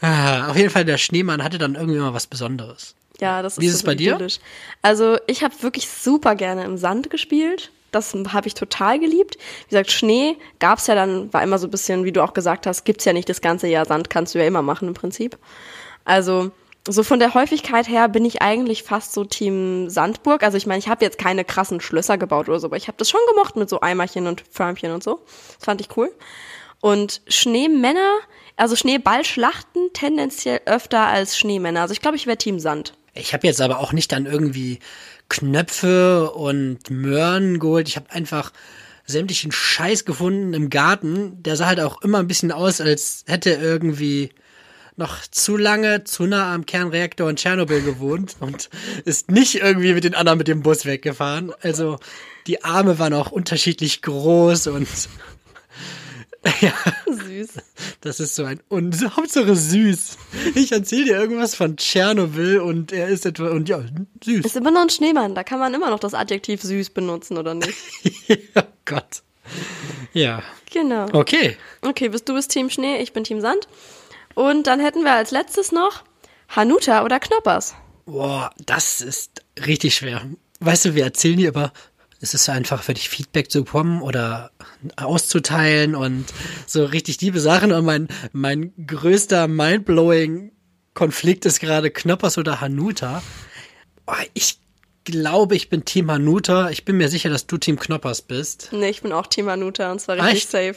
Ah, auf jeden Fall, der Schneemann hatte dann irgendwie mal was Besonderes. Ja, das ist Wie ist es bei dir? idyllisch. Also ich habe wirklich super gerne im Sand gespielt. Das habe ich total geliebt. Wie gesagt, Schnee gab's ja dann, war immer so ein bisschen, wie du auch gesagt hast, gibt's ja nicht das ganze Jahr. Sand kannst du ja immer machen im Prinzip. Also so von der Häufigkeit her bin ich eigentlich fast so Team Sandburg. Also ich meine, ich habe jetzt keine krassen Schlösser gebaut oder so, aber ich habe das schon gemocht mit so Eimerchen und Förmchen und so. Das fand ich cool. Und Schneemänner, also Schneeballschlachten tendenziell öfter als Schneemänner. Also ich glaube, ich wäre Team Sand. Ich habe jetzt aber auch nicht dann irgendwie Knöpfe und Möhren geholt. Ich habe einfach sämtlichen Scheiß gefunden im Garten. Der sah halt auch immer ein bisschen aus, als hätte irgendwie noch zu lange zu nah am Kernreaktor in Tschernobyl gewohnt und ist nicht irgendwie mit den anderen mit dem Bus weggefahren. Also die Arme waren auch unterschiedlich groß und ja, Süß. das ist so ein und Hauptsache süß. Ich erzähle dir irgendwas von Tschernobyl und er ist etwa und ja, süß. Ist immer noch ein Schneemann. Da kann man immer noch das Adjektiv süß benutzen, oder nicht? oh Gott. Ja. Genau. Okay. Okay, bist du bist Team Schnee, ich bin Team Sand. Und dann hätten wir als letztes noch Hanuta oder Knoppers. Boah, das ist richtig schwer. Weißt du, wir erzählen hier aber, es ist so einfach für dich Feedback zu bekommen oder auszuteilen und so richtig liebe Sachen. Und mein, mein größter mindblowing Konflikt ist gerade Knoppers oder Hanuta. Oh, ich glaube, ich bin Team Hanuta. Ich bin mir sicher, dass du Team Knoppers bist. Nee, ich bin auch Team Hanuta und zwar richtig Echt? safe.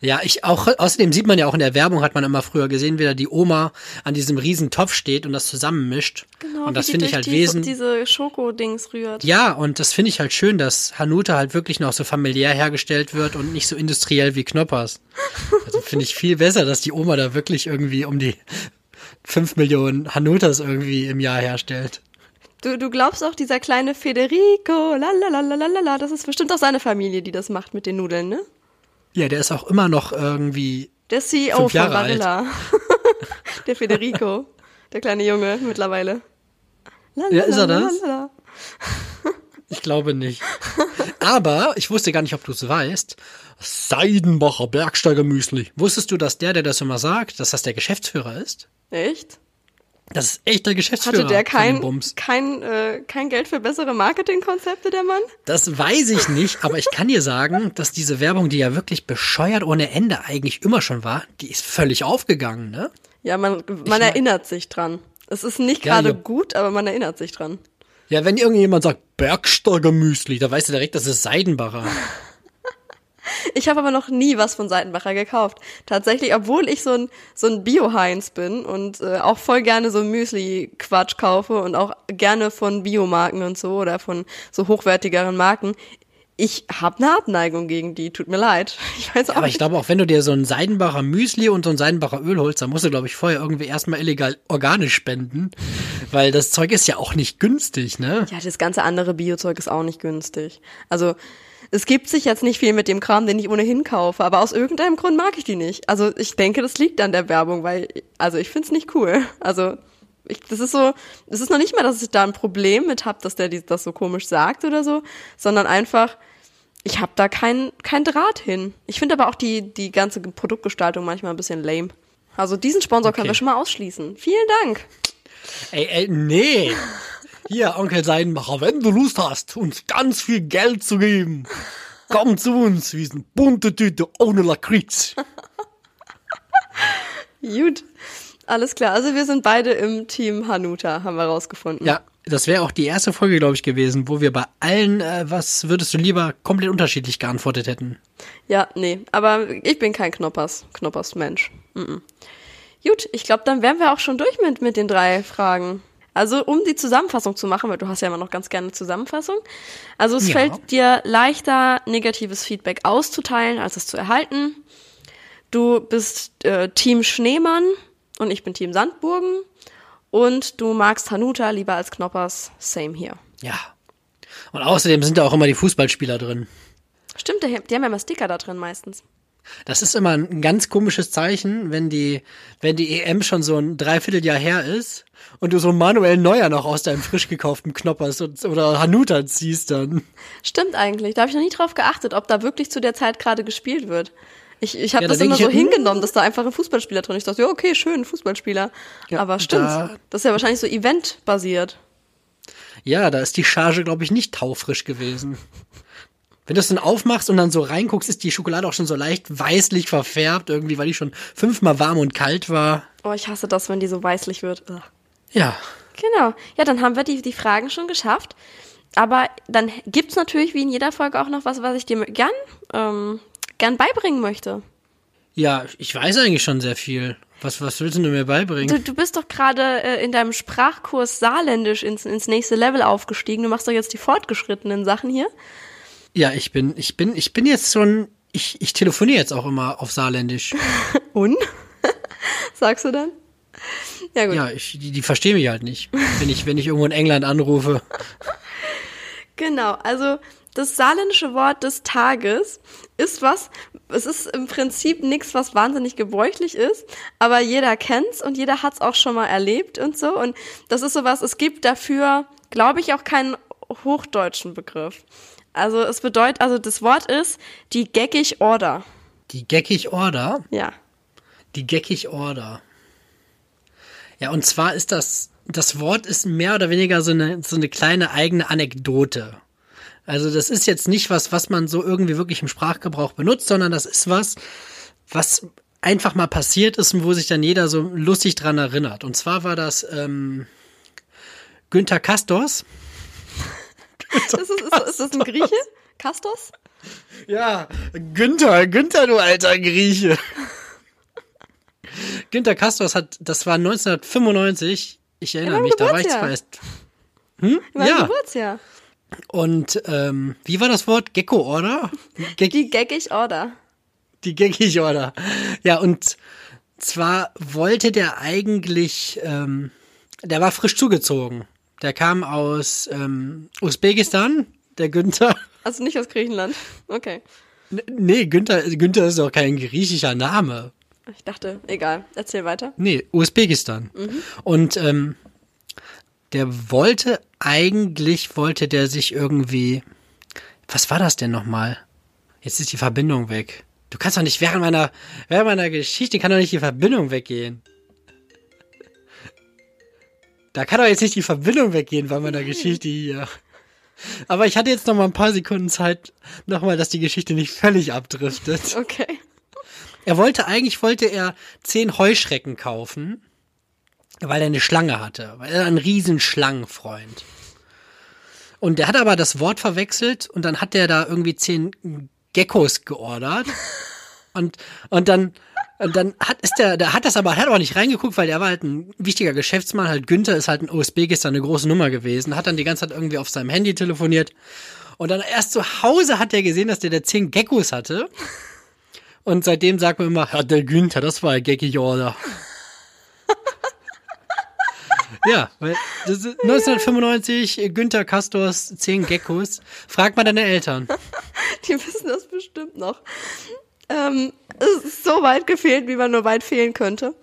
Ja, ich auch, außerdem sieht man ja auch in der Werbung, hat man immer früher gesehen, wie da die Oma an diesem riesen Topf steht und das zusammenmischt. Genau, und das finde ich halt die, wesen. diese Schokodings rührt. Ja, und das finde ich halt schön, dass Hanuta halt wirklich noch so familiär hergestellt wird und nicht so industriell wie Knoppers. Also finde ich viel besser, dass die Oma da wirklich irgendwie um die 5 Millionen Hanutas irgendwie im Jahr herstellt. Du, du glaubst auch, dieser kleine Federico, lalalalalala, das ist bestimmt auch seine Familie, die das macht mit den Nudeln, ne? Ja, der ist auch immer noch irgendwie. Der CEO Fünf von Jahre alt. Barilla. der Federico, der kleine Junge mittlerweile. Ja, ist er das? Ich glaube nicht. Aber ich wusste gar nicht, ob du es weißt. Seidenbacher Bergsteiger-Müsli. Wusstest du, dass der, der das immer sagt, dass das der Geschäftsführer ist? Echt? Das ist echt der Geschäftsführer. Hatte der kein, Bums. kein, äh, kein Geld für bessere Marketingkonzepte, der Mann? Das weiß ich nicht, aber ich kann dir sagen, dass diese Werbung, die ja wirklich bescheuert ohne Ende eigentlich immer schon war, die ist völlig aufgegangen, ne? Ja, man, man mein- erinnert sich dran. Es ist nicht gerade ja. gut, aber man erinnert sich dran. Ja, wenn irgendjemand sagt Bergsteiger Müsli, da weißt du direkt, das ist Seidenbacher. Ich habe aber noch nie was von Seitenbacher gekauft. Tatsächlich, obwohl ich so ein, so ein Bio-Heinz bin und äh, auch voll gerne so Müsli-Quatsch kaufe und auch gerne von Biomarken und so oder von so hochwertigeren Marken. ich habe eine Abneigung gegen die, tut mir leid. Ich weiß auch Aber ich nicht. glaube auch, wenn du dir so ein Seidenbacher Müsli und so ein Seidenbacher Öl holst, dann musst du, glaube ich, vorher irgendwie erstmal illegal organisch spenden. Weil das Zeug ist ja auch nicht günstig, ne? Ja, das ganze andere Biozeug ist auch nicht günstig. Also es gibt sich jetzt nicht viel mit dem Kram, den ich ohnehin kaufe, aber aus irgendeinem Grund mag ich die nicht. Also ich denke, das liegt an der Werbung, weil, also ich find's nicht cool. Also ich, das ist so, das ist noch nicht mal, dass ich da ein Problem mit hab, dass der die- das so komisch sagt oder so, sondern einfach, ich hab da kein, kein Draht hin. Ich finde aber auch die, die ganze Produktgestaltung manchmal ein bisschen lame. Also diesen Sponsor können Okay. wir schon mal ausschließen. Vielen Dank. Ey, ey, nee. Hier, Onkel Seidenbacher, wenn du Lust hast, uns ganz viel Geld zu geben, komm zu uns, wir sind bunte Tüte ohne Lakritz. Gut. Alles klar. Also wir sind beide im Team Hanuta, haben wir rausgefunden. Ja, das wäre auch die erste Folge, glaube ich, gewesen, wo wir bei allen, äh, was würdest du lieber, komplett unterschiedlich geantwortet hätten. Ja, nee. Aber ich bin kein Knoppers, Knoppers Mensch. Mhm. Gut, ich glaube, dann wären wir auch schon durch mit, mit den drei Fragen. Also, um die Zusammenfassung zu machen, weil du hast ja immer noch ganz gerne Zusammenfassung. Also, es Ja. fällt dir leichter, negatives Feedback auszuteilen, als es zu erhalten. Du bist äh, Team Schneemann und ich bin Team Sandburgen. Und du magst Hanuta lieber als Knoppers. Same hier. Ja. Und außerdem sind da auch immer die Fußballspieler drin. Stimmt, die haben ja immer Sticker da drin meistens. Das ist immer ein ganz komisches Zeichen, wenn die, wenn die EM schon so ein Dreivierteljahr her ist und du so Manuel Neuer noch aus deinem frisch gekauften Knoppers und- oder Hanuta ziehst dann. Stimmt eigentlich. Da habe ich noch nie drauf geachtet, ob da wirklich zu der Zeit gerade gespielt wird. Ich, ich habe Ja, da das immer so hm. hingenommen, dass da einfach ein Fußballspieler drin ist. Ich dachte, ja, okay, schön, Fußballspieler. Ja, Aber stimmt. da- Das ist ja wahrscheinlich so eventbasiert. Ja, da ist die Charge, glaube ich, nicht taufrisch gewesen. Wenn du es dann aufmachst und dann so reinguckst, ist die Schokolade auch schon so leicht weißlich verfärbt, irgendwie, weil die schon fünfmal warm und kalt war. Oh, ich hasse das, wenn die so weißlich wird. Ugh. Ja. Genau. Ja, dann haben wir die, die Fragen schon geschafft. Aber dann gibt's natürlich wie in jeder Folge auch noch was, was ich dir gern, ähm, gern beibringen möchte. Ja, ich weiß eigentlich schon sehr viel. Was, was willst du mir beibringen? Du, du bist doch gerade äh, in deinem Sprachkurs Saarländisch ins, ins nächste Level aufgestiegen. Du machst doch jetzt die fortgeschrittenen Sachen hier. Ja, ich bin, ich bin, ich bin jetzt schon, ich, ich telefoniere jetzt auch immer auf Saarländisch. Und? Sagst du dann? Ja, gut. Ja, ich, die, die verstehen mich halt nicht, wenn ich, wenn ich irgendwo in England anrufe. Genau, also das saarländische Wort des Tages ist was, es ist im Prinzip nichts, was wahnsinnig gebräuchlich ist, aber jeder kennt's und jeder hat's auch schon mal erlebt und so. Und das ist sowas, es gibt dafür, glaube ich, auch keinen hochdeutschen Begriff. Also es bedeutet, also das Wort ist die geckig Order. Die geckig Order. Ja. Die geckig Order. Ja, und zwar ist das, das Wort ist mehr oder weniger so eine, so eine kleine eigene Anekdote. Also das ist jetzt nicht was, was man so irgendwie wirklich im Sprachgebrauch benutzt, sondern das ist was, was einfach mal passiert ist und wo sich dann jeder so lustig dran erinnert. Und zwar war das ähm, Günther Kastos. Das ist, ist, ist das ein Grieche? Kastos? Ja, Günther, Günther, du alter Grieche. Günther Kastos hat, das war 1995, ich erinnere meinem mich, da war ich zwar erst. Hm? Mein Ja, Geburtsjahr. und ähm, wie war das Wort? Gecko-Order? Ge Die geckig Order. die Geckig-Order. Ja, und zwar wollte der eigentlich, ähm, der war frisch zugezogen. Der kam aus ähm, Usbekistan, der Günther. Also nicht aus Griechenland. Okay. N- Nee, Günther, Günther ist doch kein griechischer Name. Ich dachte, egal. Erzähl weiter. Nee, Usbekistan. Und ähm, der wollte, eigentlich wollte der sich irgendwie. Was war das denn nochmal? Jetzt ist die Verbindung weg. Du kannst doch nicht während meiner, während meiner Geschichte kann doch nicht die Verbindung weggehen. Da kann doch jetzt nicht die Verbindung weggehen bei meiner Geschichte hier. Aber ich hatte jetzt noch mal ein paar Sekunden Zeit, nochmal, dass die Geschichte nicht völlig abdriftet. Okay. Er wollte, eigentlich wollte er zehn Heuschrecken kaufen, weil er eine Schlange hatte. Weil er ein riesen Schlangenfreund. Und der hat aber das Wort verwechselt und dann hat der da irgendwie zehn Geckos geordert. Und, und dann, und dann hat, ist der, der hat das aber, hat aber nicht reingeguckt, weil der war halt ein wichtiger Geschäftsmann, halt Günther ist halt ein Usbekistan eine große Nummer gewesen, hat dann die ganze Zeit irgendwie auf seinem Handy telefoniert Und dann erst zu Hause hat er gesehen, dass der da zehn Geckos hatte. Und seitdem sagt man immer, ja, der Günther, das war ein geckig Order. ja, weil das ist 1995, Günther Castors, zehn Geckos. Frag mal deine Eltern. Die wissen das bestimmt noch. Ähm, es ist so weit gefehlt, wie man nur weit fehlen könnte.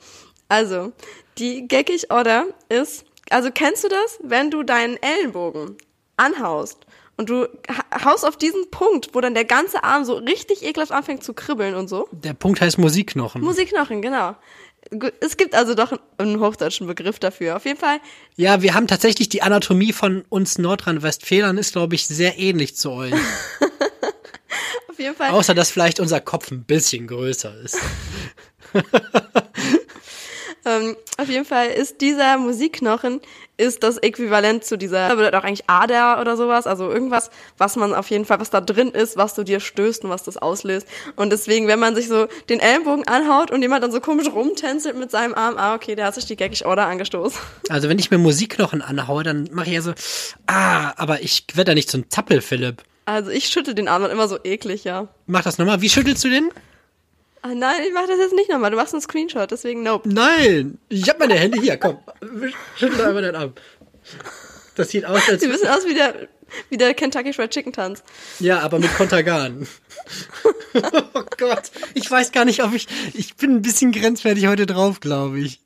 Also, die Geckig Order ist, also kennst du das, wenn du deinen Ellenbogen anhaust und du ha- haust auf diesen Punkt, wo dann der ganze Arm so richtig ekelhaft anfängt zu kribbeln und so? Der Punkt heißt Musikknochen. Musikknochen, genau. Es gibt also doch einen hochdeutschen Begriff dafür. Auf jeden Fall, Ja, wir haben tatsächlich die Anatomie von uns Nordrhein-Westfälern ist, glaube ich, sehr ähnlich zu euch. auf jeden Fall. Außer, dass vielleicht unser Kopf ein bisschen größer ist. Ähm, auf jeden Fall ist dieser Musikknochen ist das Äquivalent zu dieser, bedeutet auch eigentlich Ader oder sowas, also irgendwas, was man auf jeden Fall, was da drin ist, was du dir stößt und was das auslöst. Und deswegen, wenn man sich so den Ellenbogen anhaut und jemand dann so komisch rumtänzelt mit seinem Arm, ah, okay, der hat sich die Gaggig Order angestoßen. Also wenn ich mir Musikknochen anhaue, dann mache ich ja so, ah, aber ich werde da nicht so ein Zappel, Philipp. Also ich schüttel den Arm dann immer so eklig, ja. Mach das nochmal. Wie schüttelst du den? Ah, nein, ich mach das jetzt nicht nochmal. Du machst einen Screenshot, deswegen nope. Nein, ich habe meine Hände hier. Komm, schüttel einmal deinen Arm. Das sieht aus, als ein bisschen aus wie der, wie der Kentucky Fried Chicken Tanz. ja, aber mit Kontergan. oh Gott, ich weiß gar nicht, ob ich ich bin ein bisschen grenzwertig heute drauf, glaube ich.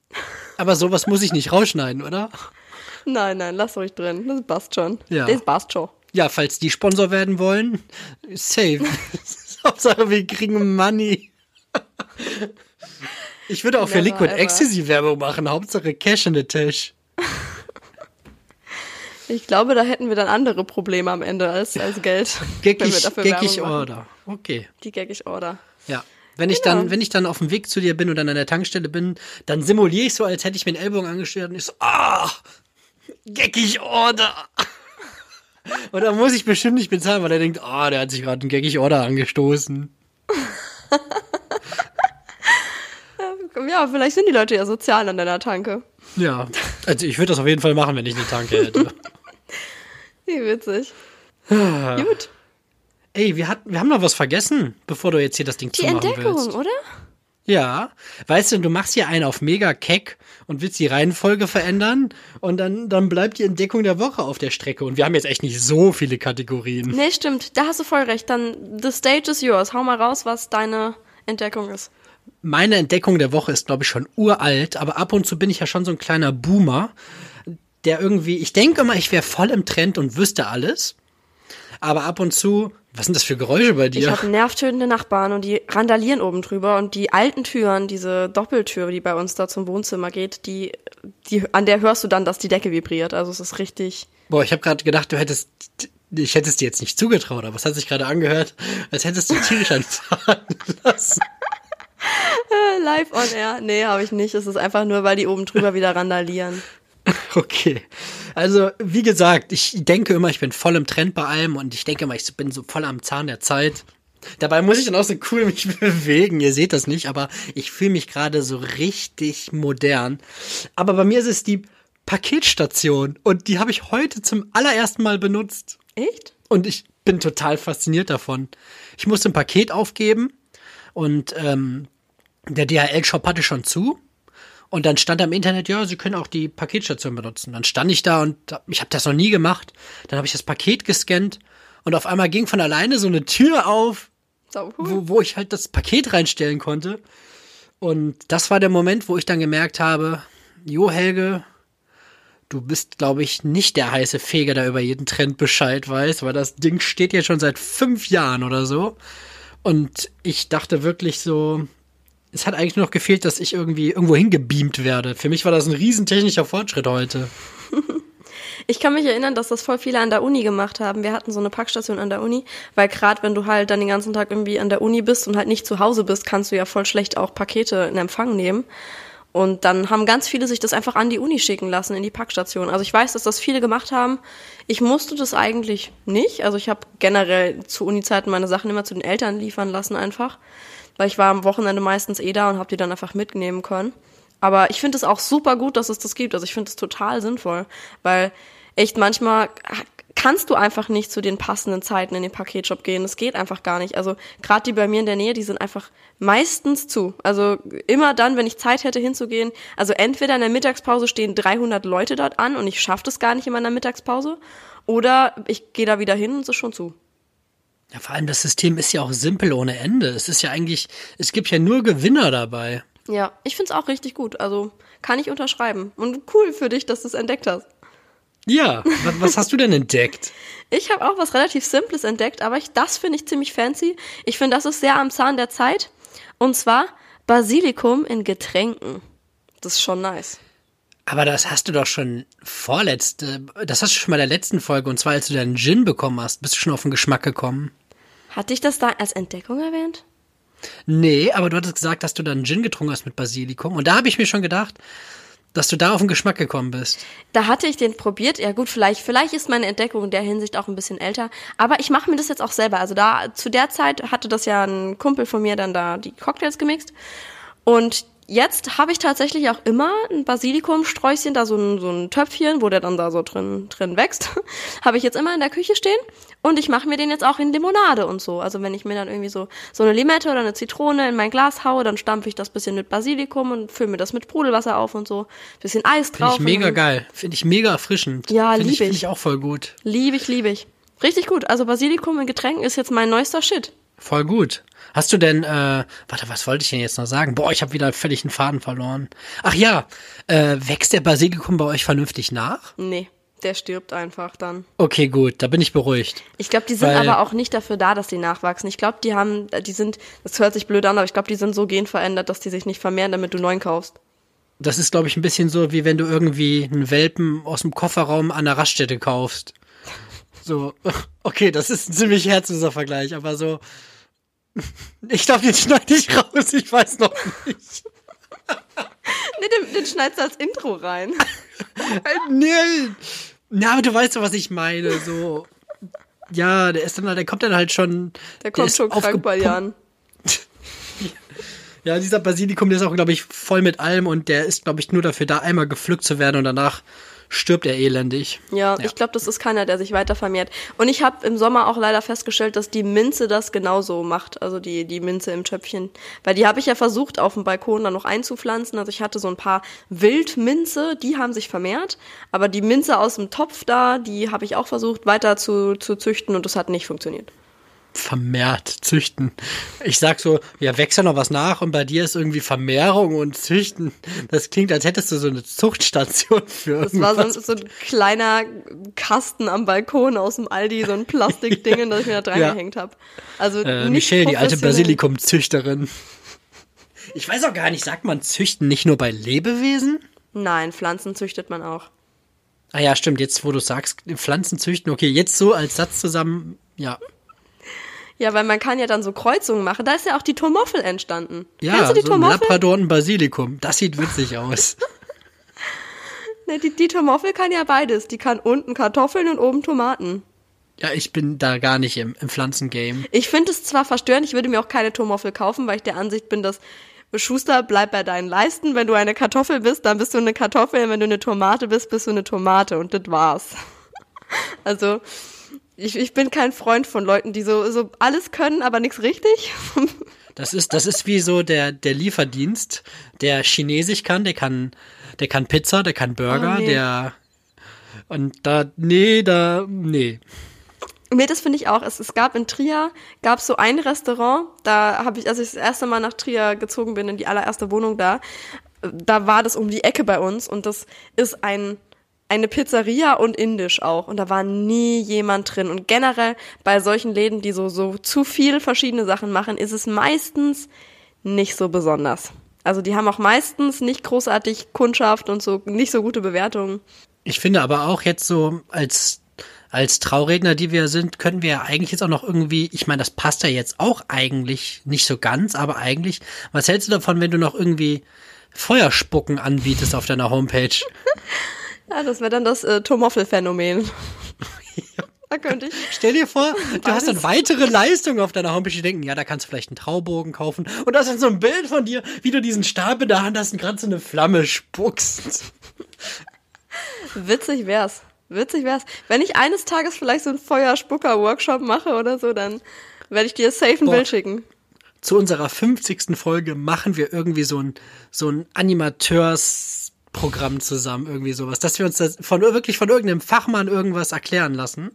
Aber sowas muss ich nicht rausschneiden, oder? Nein, nein, lass ruhig drin. Das passt schon. Ja. Das passt schon. Ja, falls die Sponsor werden wollen, safe. Hauptsache, wir kriegen Money. Ich würde auch für Liquid ever. Ecstasy Werbung machen. Hauptsache Cash in the Tash. Ich glaube, da hätten wir dann andere Probleme am Ende als, als Geld. Geckig, geckig. Order. Okay. Die Gaggig Order. Ja. Wenn ich Genau. dann, wenn ich dann auf dem Weg zu dir bin und dann an der Tankstelle bin, dann simuliere ich so, als hätte ich mir den Ellbogen angestellt und ich so, ah, geckig Order. Und dann muss ich bestimmt nicht bezahlen, weil er denkt, ah, der hat sich gerade einen geckig Order angestoßen. Ja, vielleicht sind die Leute ja sozial an deiner Tanke. Ja. Also ich würde das auf jeden Fall machen, wenn ich eine Tanke hätte. Wie witzig. Gut. Ey, wir, hatten, wir haben noch was vergessen, bevor du jetzt hier das Ding Die zumachen Entdeckung, willst. oder? Ja. Weißt du, du machst hier einen auf mega keck und willst die Reihenfolge verändern und dann, dann bleibt die Entdeckung der Woche auf der Strecke. Und wir haben jetzt echt nicht so viele Kategorien. Nee, stimmt. Da hast du voll recht. Dann, the stage is yours. Hau mal raus, was deine Entdeckung ist. Meine Entdeckung der Woche ist, glaube ich, schon uralt, aber ab und zu bin ich ja schon so ein kleiner Boomer, der irgendwie, ich denke immer, ich wäre voll im Trend und wüsste alles. Aber ab und zu, was sind das für Geräusche bei Ich dir? habe nervtötende Nachbarn und die randalieren oben drüber und die alten Türen, diese Doppeltür, die bei uns da zum Wohnzimmer geht, die, die, an der hörst du dann, dass die Decke vibriert. Also es ist richtig. Boah, ich habe gerade gedacht, du hättest, ich hätte es dir jetzt nicht zugetraut, aber es hat sich gerade angehört, als hättest du tierisch anfahren lassen. Live on air. Nee, habe ich nicht. Es ist einfach nur, weil die oben drüber wieder randalieren. Okay. Also, wie gesagt, ich denke immer, ich bin voll im Trend bei allem und ich denke immer, ich bin so voll am Zahn der Zeit. Dabei muss ich dann auch so cool mich bewegen. Ihr seht das nicht, aber ich fühle mich gerade so richtig modern. Aber bei mir ist es die Paketstation und die habe ich heute zum allerersten Mal benutzt. Echt? Und ich bin total fasziniert davon. Ich musste ein Paket aufgeben und ähm, der DHL-Shop hatte schon zu. Und dann stand da im Internet, ja, Sie können auch die Paketstation benutzen. Dann stand ich da und ich habe das noch nie gemacht. Dann habe ich das Paket gescannt und auf einmal ging von alleine so eine Tür auf, So, cool. wo, wo ich halt das Paket reinstellen konnte. Und das war der Moment, wo ich dann gemerkt habe, Jo Helge, du bist, glaube ich, nicht der heiße Feger, der über jeden Trend Bescheid weiß, weil das Ding steht ja schon seit fünf Jahren oder so. Und ich dachte wirklich so, es hat eigentlich nur noch gefehlt, dass ich irgendwie irgendwo hingebeamt werde. Für mich war das ein riesen technischer Fortschritt heute. Ich kann mich erinnern, dass das voll viele an der Uni gemacht haben. Wir hatten so eine Packstation an der Uni, weil gerade wenn du halt dann den ganzen Tag irgendwie an der Uni bist und halt nicht zu Hause bist, kannst du ja voll schlecht auch Pakete in Empfang nehmen. Und dann haben ganz viele sich das einfach an die Uni schicken lassen, in die Packstation. Also ich weiß, dass das viele gemacht haben. Ich musste das eigentlich nicht. Also ich habe generell zu Uni-Zeiten meine Sachen immer zu den Eltern liefern lassen einfach. Weil ich war am Wochenende meistens eh da und habe die dann einfach mitnehmen können. Aber ich finde es auch super gut, dass es das gibt. Also ich finde es total sinnvoll, weil echt manchmal kannst du einfach nicht zu den passenden Zeiten in den Paketshop gehen. Das geht einfach gar nicht. Also gerade die bei mir in der Nähe, die sind einfach meistens zu. Also immer dann, wenn ich Zeit hätte hinzugehen. Also entweder in der Mittagspause stehen 300 Leute dort an und ich schaffe das gar nicht in meiner Mittagspause. Oder ich gehe da wieder hin und es ist schon zu. Ja, vor allem das System ist ja auch simpel ohne Ende. Es ist ja eigentlich, es gibt ja nur Gewinner dabei. Ja, ich find's auch richtig gut. Also kann ich unterschreiben. Und cool für dich, dass du es entdeckt hast. Ja, was, hast du denn entdeckt? Ich habe auch was relativ Simples entdeckt, aber ich, das finde ich ziemlich fancy. Ich finde, das ist sehr am Zahn der Zeit. Und zwar Basilikum in Getränken. Das ist schon nice. Aber das hast du doch schon vorletzte, das hast du schon mal der letzten Folge, und zwar als du deinen Gin bekommen hast, bist du schon auf den Geschmack gekommen. Hatte ich das da als Entdeckung erwähnt? Nee, aber du hattest gesagt, dass du dann Gin getrunken hast mit Basilikum. Und da habe ich mir schon gedacht, dass du da auf den Geschmack gekommen bist. Da hatte ich den probiert. Ja gut, vielleicht, vielleicht ist meine Entdeckung in der Hinsicht auch ein bisschen älter. Aber ich mache mir das jetzt auch selber. Also da zu der Zeit hatte das ja ein Kumpel von mir dann da die Cocktails gemixt. Und jetzt habe ich tatsächlich auch immer ein Basilikumsträußchen, da so ein, so ein Töpfchen, wo der dann da so drin, drin wächst, habe ich jetzt immer in der Küche stehen und ich mache mir den jetzt auch in Limonade und so. Also wenn ich mir dann irgendwie so, so eine Limette oder eine Zitrone in mein Glas haue, dann stampfe ich das bisschen mit Basilikum und fülle mir das mit Sprudelwasser auf und so. Bisschen Eis drauf. Finde ich mega geil. Finde ich mega erfrischend. Ja, liebe lieb ich. Finde ich. ich auch voll gut. Liebe ich, liebe ich. Richtig gut. Also Basilikum in Getränken ist jetzt mein neuester Shit. Voll gut. Hast du denn, äh, warte, was wollte ich denn jetzt noch sagen? Boah, ich habe wieder völlig einen Faden verloren. Ach ja, äh, wächst der Basilikum bei euch vernünftig nach? Nee, der stirbt einfach dann. Okay, gut, da bin ich beruhigt. Ich glaube, die sind aber auch nicht dafür da, dass die nachwachsen. Ich glaube, die haben, die sind, das hört sich blöd an, aber ich glaube, die sind so genverändert, dass die sich nicht vermehren, damit du neuen kaufst. Das ist, glaube ich, ein bisschen so, wie wenn du irgendwie einen Welpen aus dem Kofferraum an der Raststätte kaufst. So, okay, das ist ein ziemlich herzloser Vergleich, aber so. Ich glaube, den schneide ich raus, ich weiß noch nicht. Nee, den, den schneidest du als Intro rein. Nee. Na, aber du weißt doch, was ich meine. So. Ja, der ist dann, halt- der kommt dann halt schon. Der kommt schon krank bei. Jan. Ja, dieser Basilikum, der ist auch, glaube ich, voll mit allem und der ist, glaube ich, nur dafür da, einmal gepflückt zu werden und danach stirbt er elendig. Ja, ich glaube, das ist keiner, der sich weiter vermehrt. Und ich habe im Sommer auch leider festgestellt, dass die Minze das genauso macht. Also die, die Minze im Töpfchen. Weil die habe ich ja versucht, auf dem Balkon dann noch einzupflanzen. Also ich hatte so ein paar Wildminze, die haben sich vermehrt. Aber die Minze aus dem Topf da, die habe ich auch versucht, weiter zu, zu züchten und das hat nicht funktioniert. Vermehrt züchten. Ich sag so, ja, wächst ja noch was nach und bei dir ist irgendwie Vermehrung und Züchten. Das klingt, als hättest du so eine Zuchtstation für Das war irgendwas. so, so ein kleiner Kasten am Balkon aus dem Aldi, so ein Plastikding, das ich mir da dran Ja. gehängt habe. Also äh, Michelle, die alte. Basilikumzüchterin. Ich weiß auch gar nicht, sagt man züchten nicht nur bei Lebewesen? Nein, Pflanzen züchtet man auch. Ah ja, stimmt, jetzt wo du sagst, Pflanzen züchten, okay, jetzt so als Satz zusammen, ja. Ja, weil man kann ja dann so Kreuzungen machen. Da ist ja auch die Tomoffel entstanden. Ja, Kennst du die so ein Tomoffel? Labrador und ein Basilikum. Das sieht witzig aus. Ne, die, die Tomoffel kann ja beides. Die kann unten Kartoffeln und oben Tomaten. Ja, ich bin da gar nicht im, im Pflanzengame. Ich finde es zwar verstörend, ich würde mir auch keine Tomoffel kaufen, weil ich der Ansicht bin, dass Schuster, bleib bei deinen Leisten. Wenn du eine Kartoffel bist, dann bist du eine Kartoffel. Wenn du eine Tomate bist, bist du eine Tomate. Und das war's. Also, ich, ich bin kein Freund von Leuten, die so, so alles können, aber nichts richtig. Das ist, das ist wie so der, der Lieferdienst, der Chinesisch kann, der kann, der kann Pizza, der kann Burger, Oh, nee. der und da, nee, da, nee. Nee, das finde ich auch. Es, es gab in Trier, gab so ein Restaurant, da habe ich, als ich das erste Mal nach Trier gezogen bin, in die allererste Wohnung da, da war das um die Ecke bei uns und das ist ein eine Pizzeria und Indisch auch und da war nie jemand drin und generell bei solchen Läden, die so so zu viel verschiedene Sachen machen, ist es meistens nicht so besonders. Also die haben auch meistens nicht großartig Kundschaft und so nicht so gute Bewertungen. Ich finde aber auch jetzt so als als Trauredner, die wir sind, können wir ja eigentlich jetzt auch noch irgendwie, ich meine, das passt ja jetzt auch eigentlich nicht so ganz, aber eigentlich, was hältst du davon, wenn du noch irgendwie Feuerspucken anbietest auf deiner Homepage? Ja, das wäre dann das äh, Tomoffel-Phänomen. da könnte ich. Stell dir vor, du hast dann Beides. weitere Leistungen auf deiner Homepage, die denken, ja, da kannst du vielleicht einen Traubogen kaufen. Und da ist dann so ein Bild von dir, wie du diesen Stab in der Hand hast und gerade so eine Flamme spuckst. Witzig wär's. Witzig wär's. Wenn ich eines Tages vielleicht so einen Feuerspucker-Workshop mache oder so, dann werde ich dir safe ein Boah. Bild schicken. Zu unserer 50. Folge machen wir irgendwie so ein, so ein Animateursprogramm zusammen, irgendwie sowas, dass wir uns das von, wirklich von irgendeinem Fachmann irgendwas erklären lassen.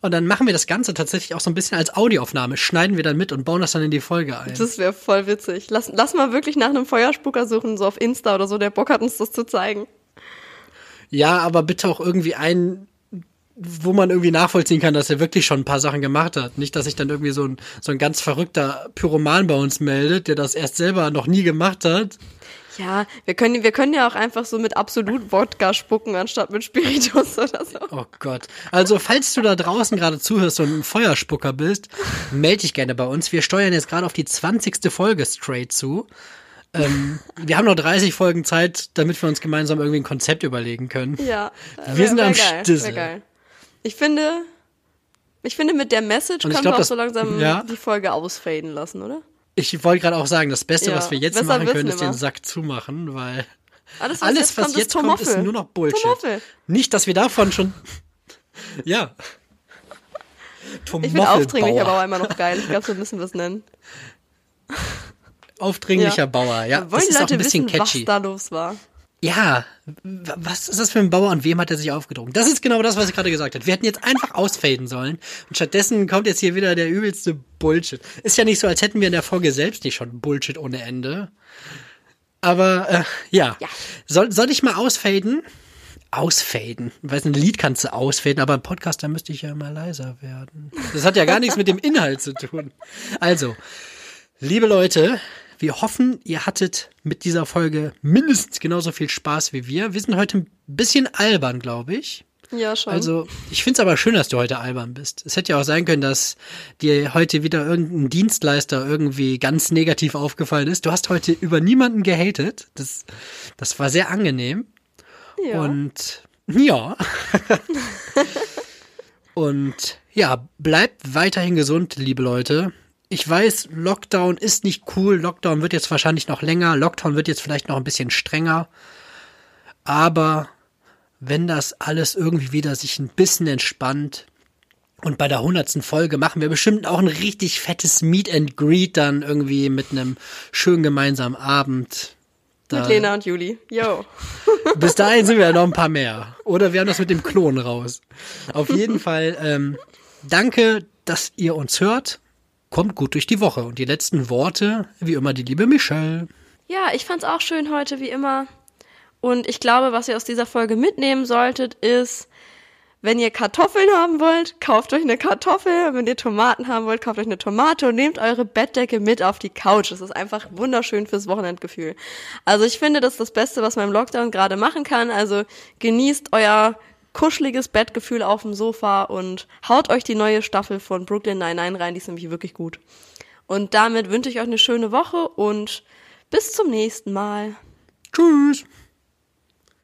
Und dann machen wir das Ganze tatsächlich auch so ein bisschen als Audioaufnahme, schneiden wir dann mit und bauen das dann in die Folge ein. Das wäre voll witzig. Lass, lass mal wirklich nach einem Feuerspucker suchen, so auf Insta oder so, der Bock hat, uns das zu zeigen. Ja, aber bitte auch irgendwie einen, wo man irgendwie nachvollziehen kann, dass er wirklich schon ein paar Sachen gemacht hat. Nicht, dass sich dann irgendwie so ein, so ein ganz verrückter Pyroman bei uns meldet, der das erst selber noch nie gemacht hat. Ja, wir können, wir können ja auch einfach so mit absolut Wodka spucken, anstatt mit Spiritus oder so. Oh Gott. Also, falls du da draußen gerade zuhörst und ein Feuerspucker bist, melde dich gerne bei uns. Wir steuern jetzt gerade auf die 20. Folge straight zu. Ähm, wir haben noch 30 Folgen Zeit, damit wir uns gemeinsam irgendwie ein Konzept überlegen können. Ja. Wir sind am geil, Stissel. geil. Ich finde, ich finde, mit der Message können glaub, wir auch das- so langsam ja. die Folge ausfaden lassen, oder? Ich wollte gerade auch sagen, das Beste, Ja, was wir jetzt machen können, ist nimmer. den Sack zumachen, weil Alles, was alles, jetzt was kommt, jetzt ist kommt, Tomoffel. ist nur noch Bullshit. Tomoffel. Nicht, dass wir davon schon. Ja. Ich finde aufdringlich Tomoffelbauer. aber auch immer noch geil. Ich glaube, so müssen wir es nennen. Aufdringlicher Ja. Bauer, ja. Wollen Das die ist auch Leute ein bisschen wissen, catchy. was da los war? Ja, was ist das für ein Bauer und wem hat er sich aufgedrungen? Das ist genau das, was ich gerade gesagt habe. Wir hätten jetzt einfach ausfaden sollen und stattdessen kommt jetzt hier wieder der übelste Bullshit. Ist ja nicht so, als hätten wir in der Folge selbst nicht schon Bullshit ohne Ende. Aber äh, ja. Ja. Soll, soll ich mal ausfaden? Ausfaden. Ich weiß, ein Lied kannst du ausfaden, aber im Podcast, da müsste ich ja mal leiser werden. Das hat ja gar nichts mit dem Inhalt zu tun. Also, liebe Leute, wir hoffen, ihr hattet mit dieser Folge mindestens genauso viel Spaß wie wir. Wir sind heute ein bisschen albern, glaube ich. Ja, schon. Also, ich finde es aber schön, dass du heute albern bist. Es hätte ja auch sein können, dass dir heute wieder irgendein Dienstleister irgendwie ganz negativ aufgefallen ist. Du hast heute über niemanden gehatet. Das, das war sehr angenehm. ja. Und ja. Und ja, bleibt weiterhin gesund, liebe Leute. Ich weiß, Lockdown ist nicht cool. Lockdown wird jetzt wahrscheinlich noch länger. Lockdown wird jetzt vielleicht noch ein bisschen strenger. Aber wenn das alles irgendwie wieder sich ein bisschen entspannt und bei der hundertsten Folge machen wir bestimmt auch ein richtig fettes Meet and Greet dann irgendwie mit einem schönen gemeinsamen Abend. Da- mit Lena und Juli. Yo. bis dahin sind wir ja noch ein paar mehr. Oder wir haben das mit dem Klon raus. Auf jeden Fall, ähm, danke, dass ihr uns hört. Kommt gut durch die Woche. Und die letzten Worte, wie immer, die liebe Michelle. Ja, ich fand's auch schön heute, wie immer. Und ich glaube, was ihr aus dieser Folge mitnehmen solltet, ist, wenn ihr Kartoffeln haben wollt, kauft euch eine Kartoffel. Wenn ihr Tomaten haben wollt, kauft euch eine Tomate und nehmt eure Bettdecke mit auf die Couch. Das ist einfach wunderschön fürs Wochenendgefühl. Also ich finde, das ist das Beste, was man im Lockdown gerade machen kann. Also genießt euer kuscheliges Bettgefühl auf dem Sofa und haut euch die neue Staffel von Brooklyn Nine-Nine rein. Die ist nämlich wirklich gut. Und damit wünsche ich euch eine schöne Woche und bis zum nächsten Mal. Tschüss.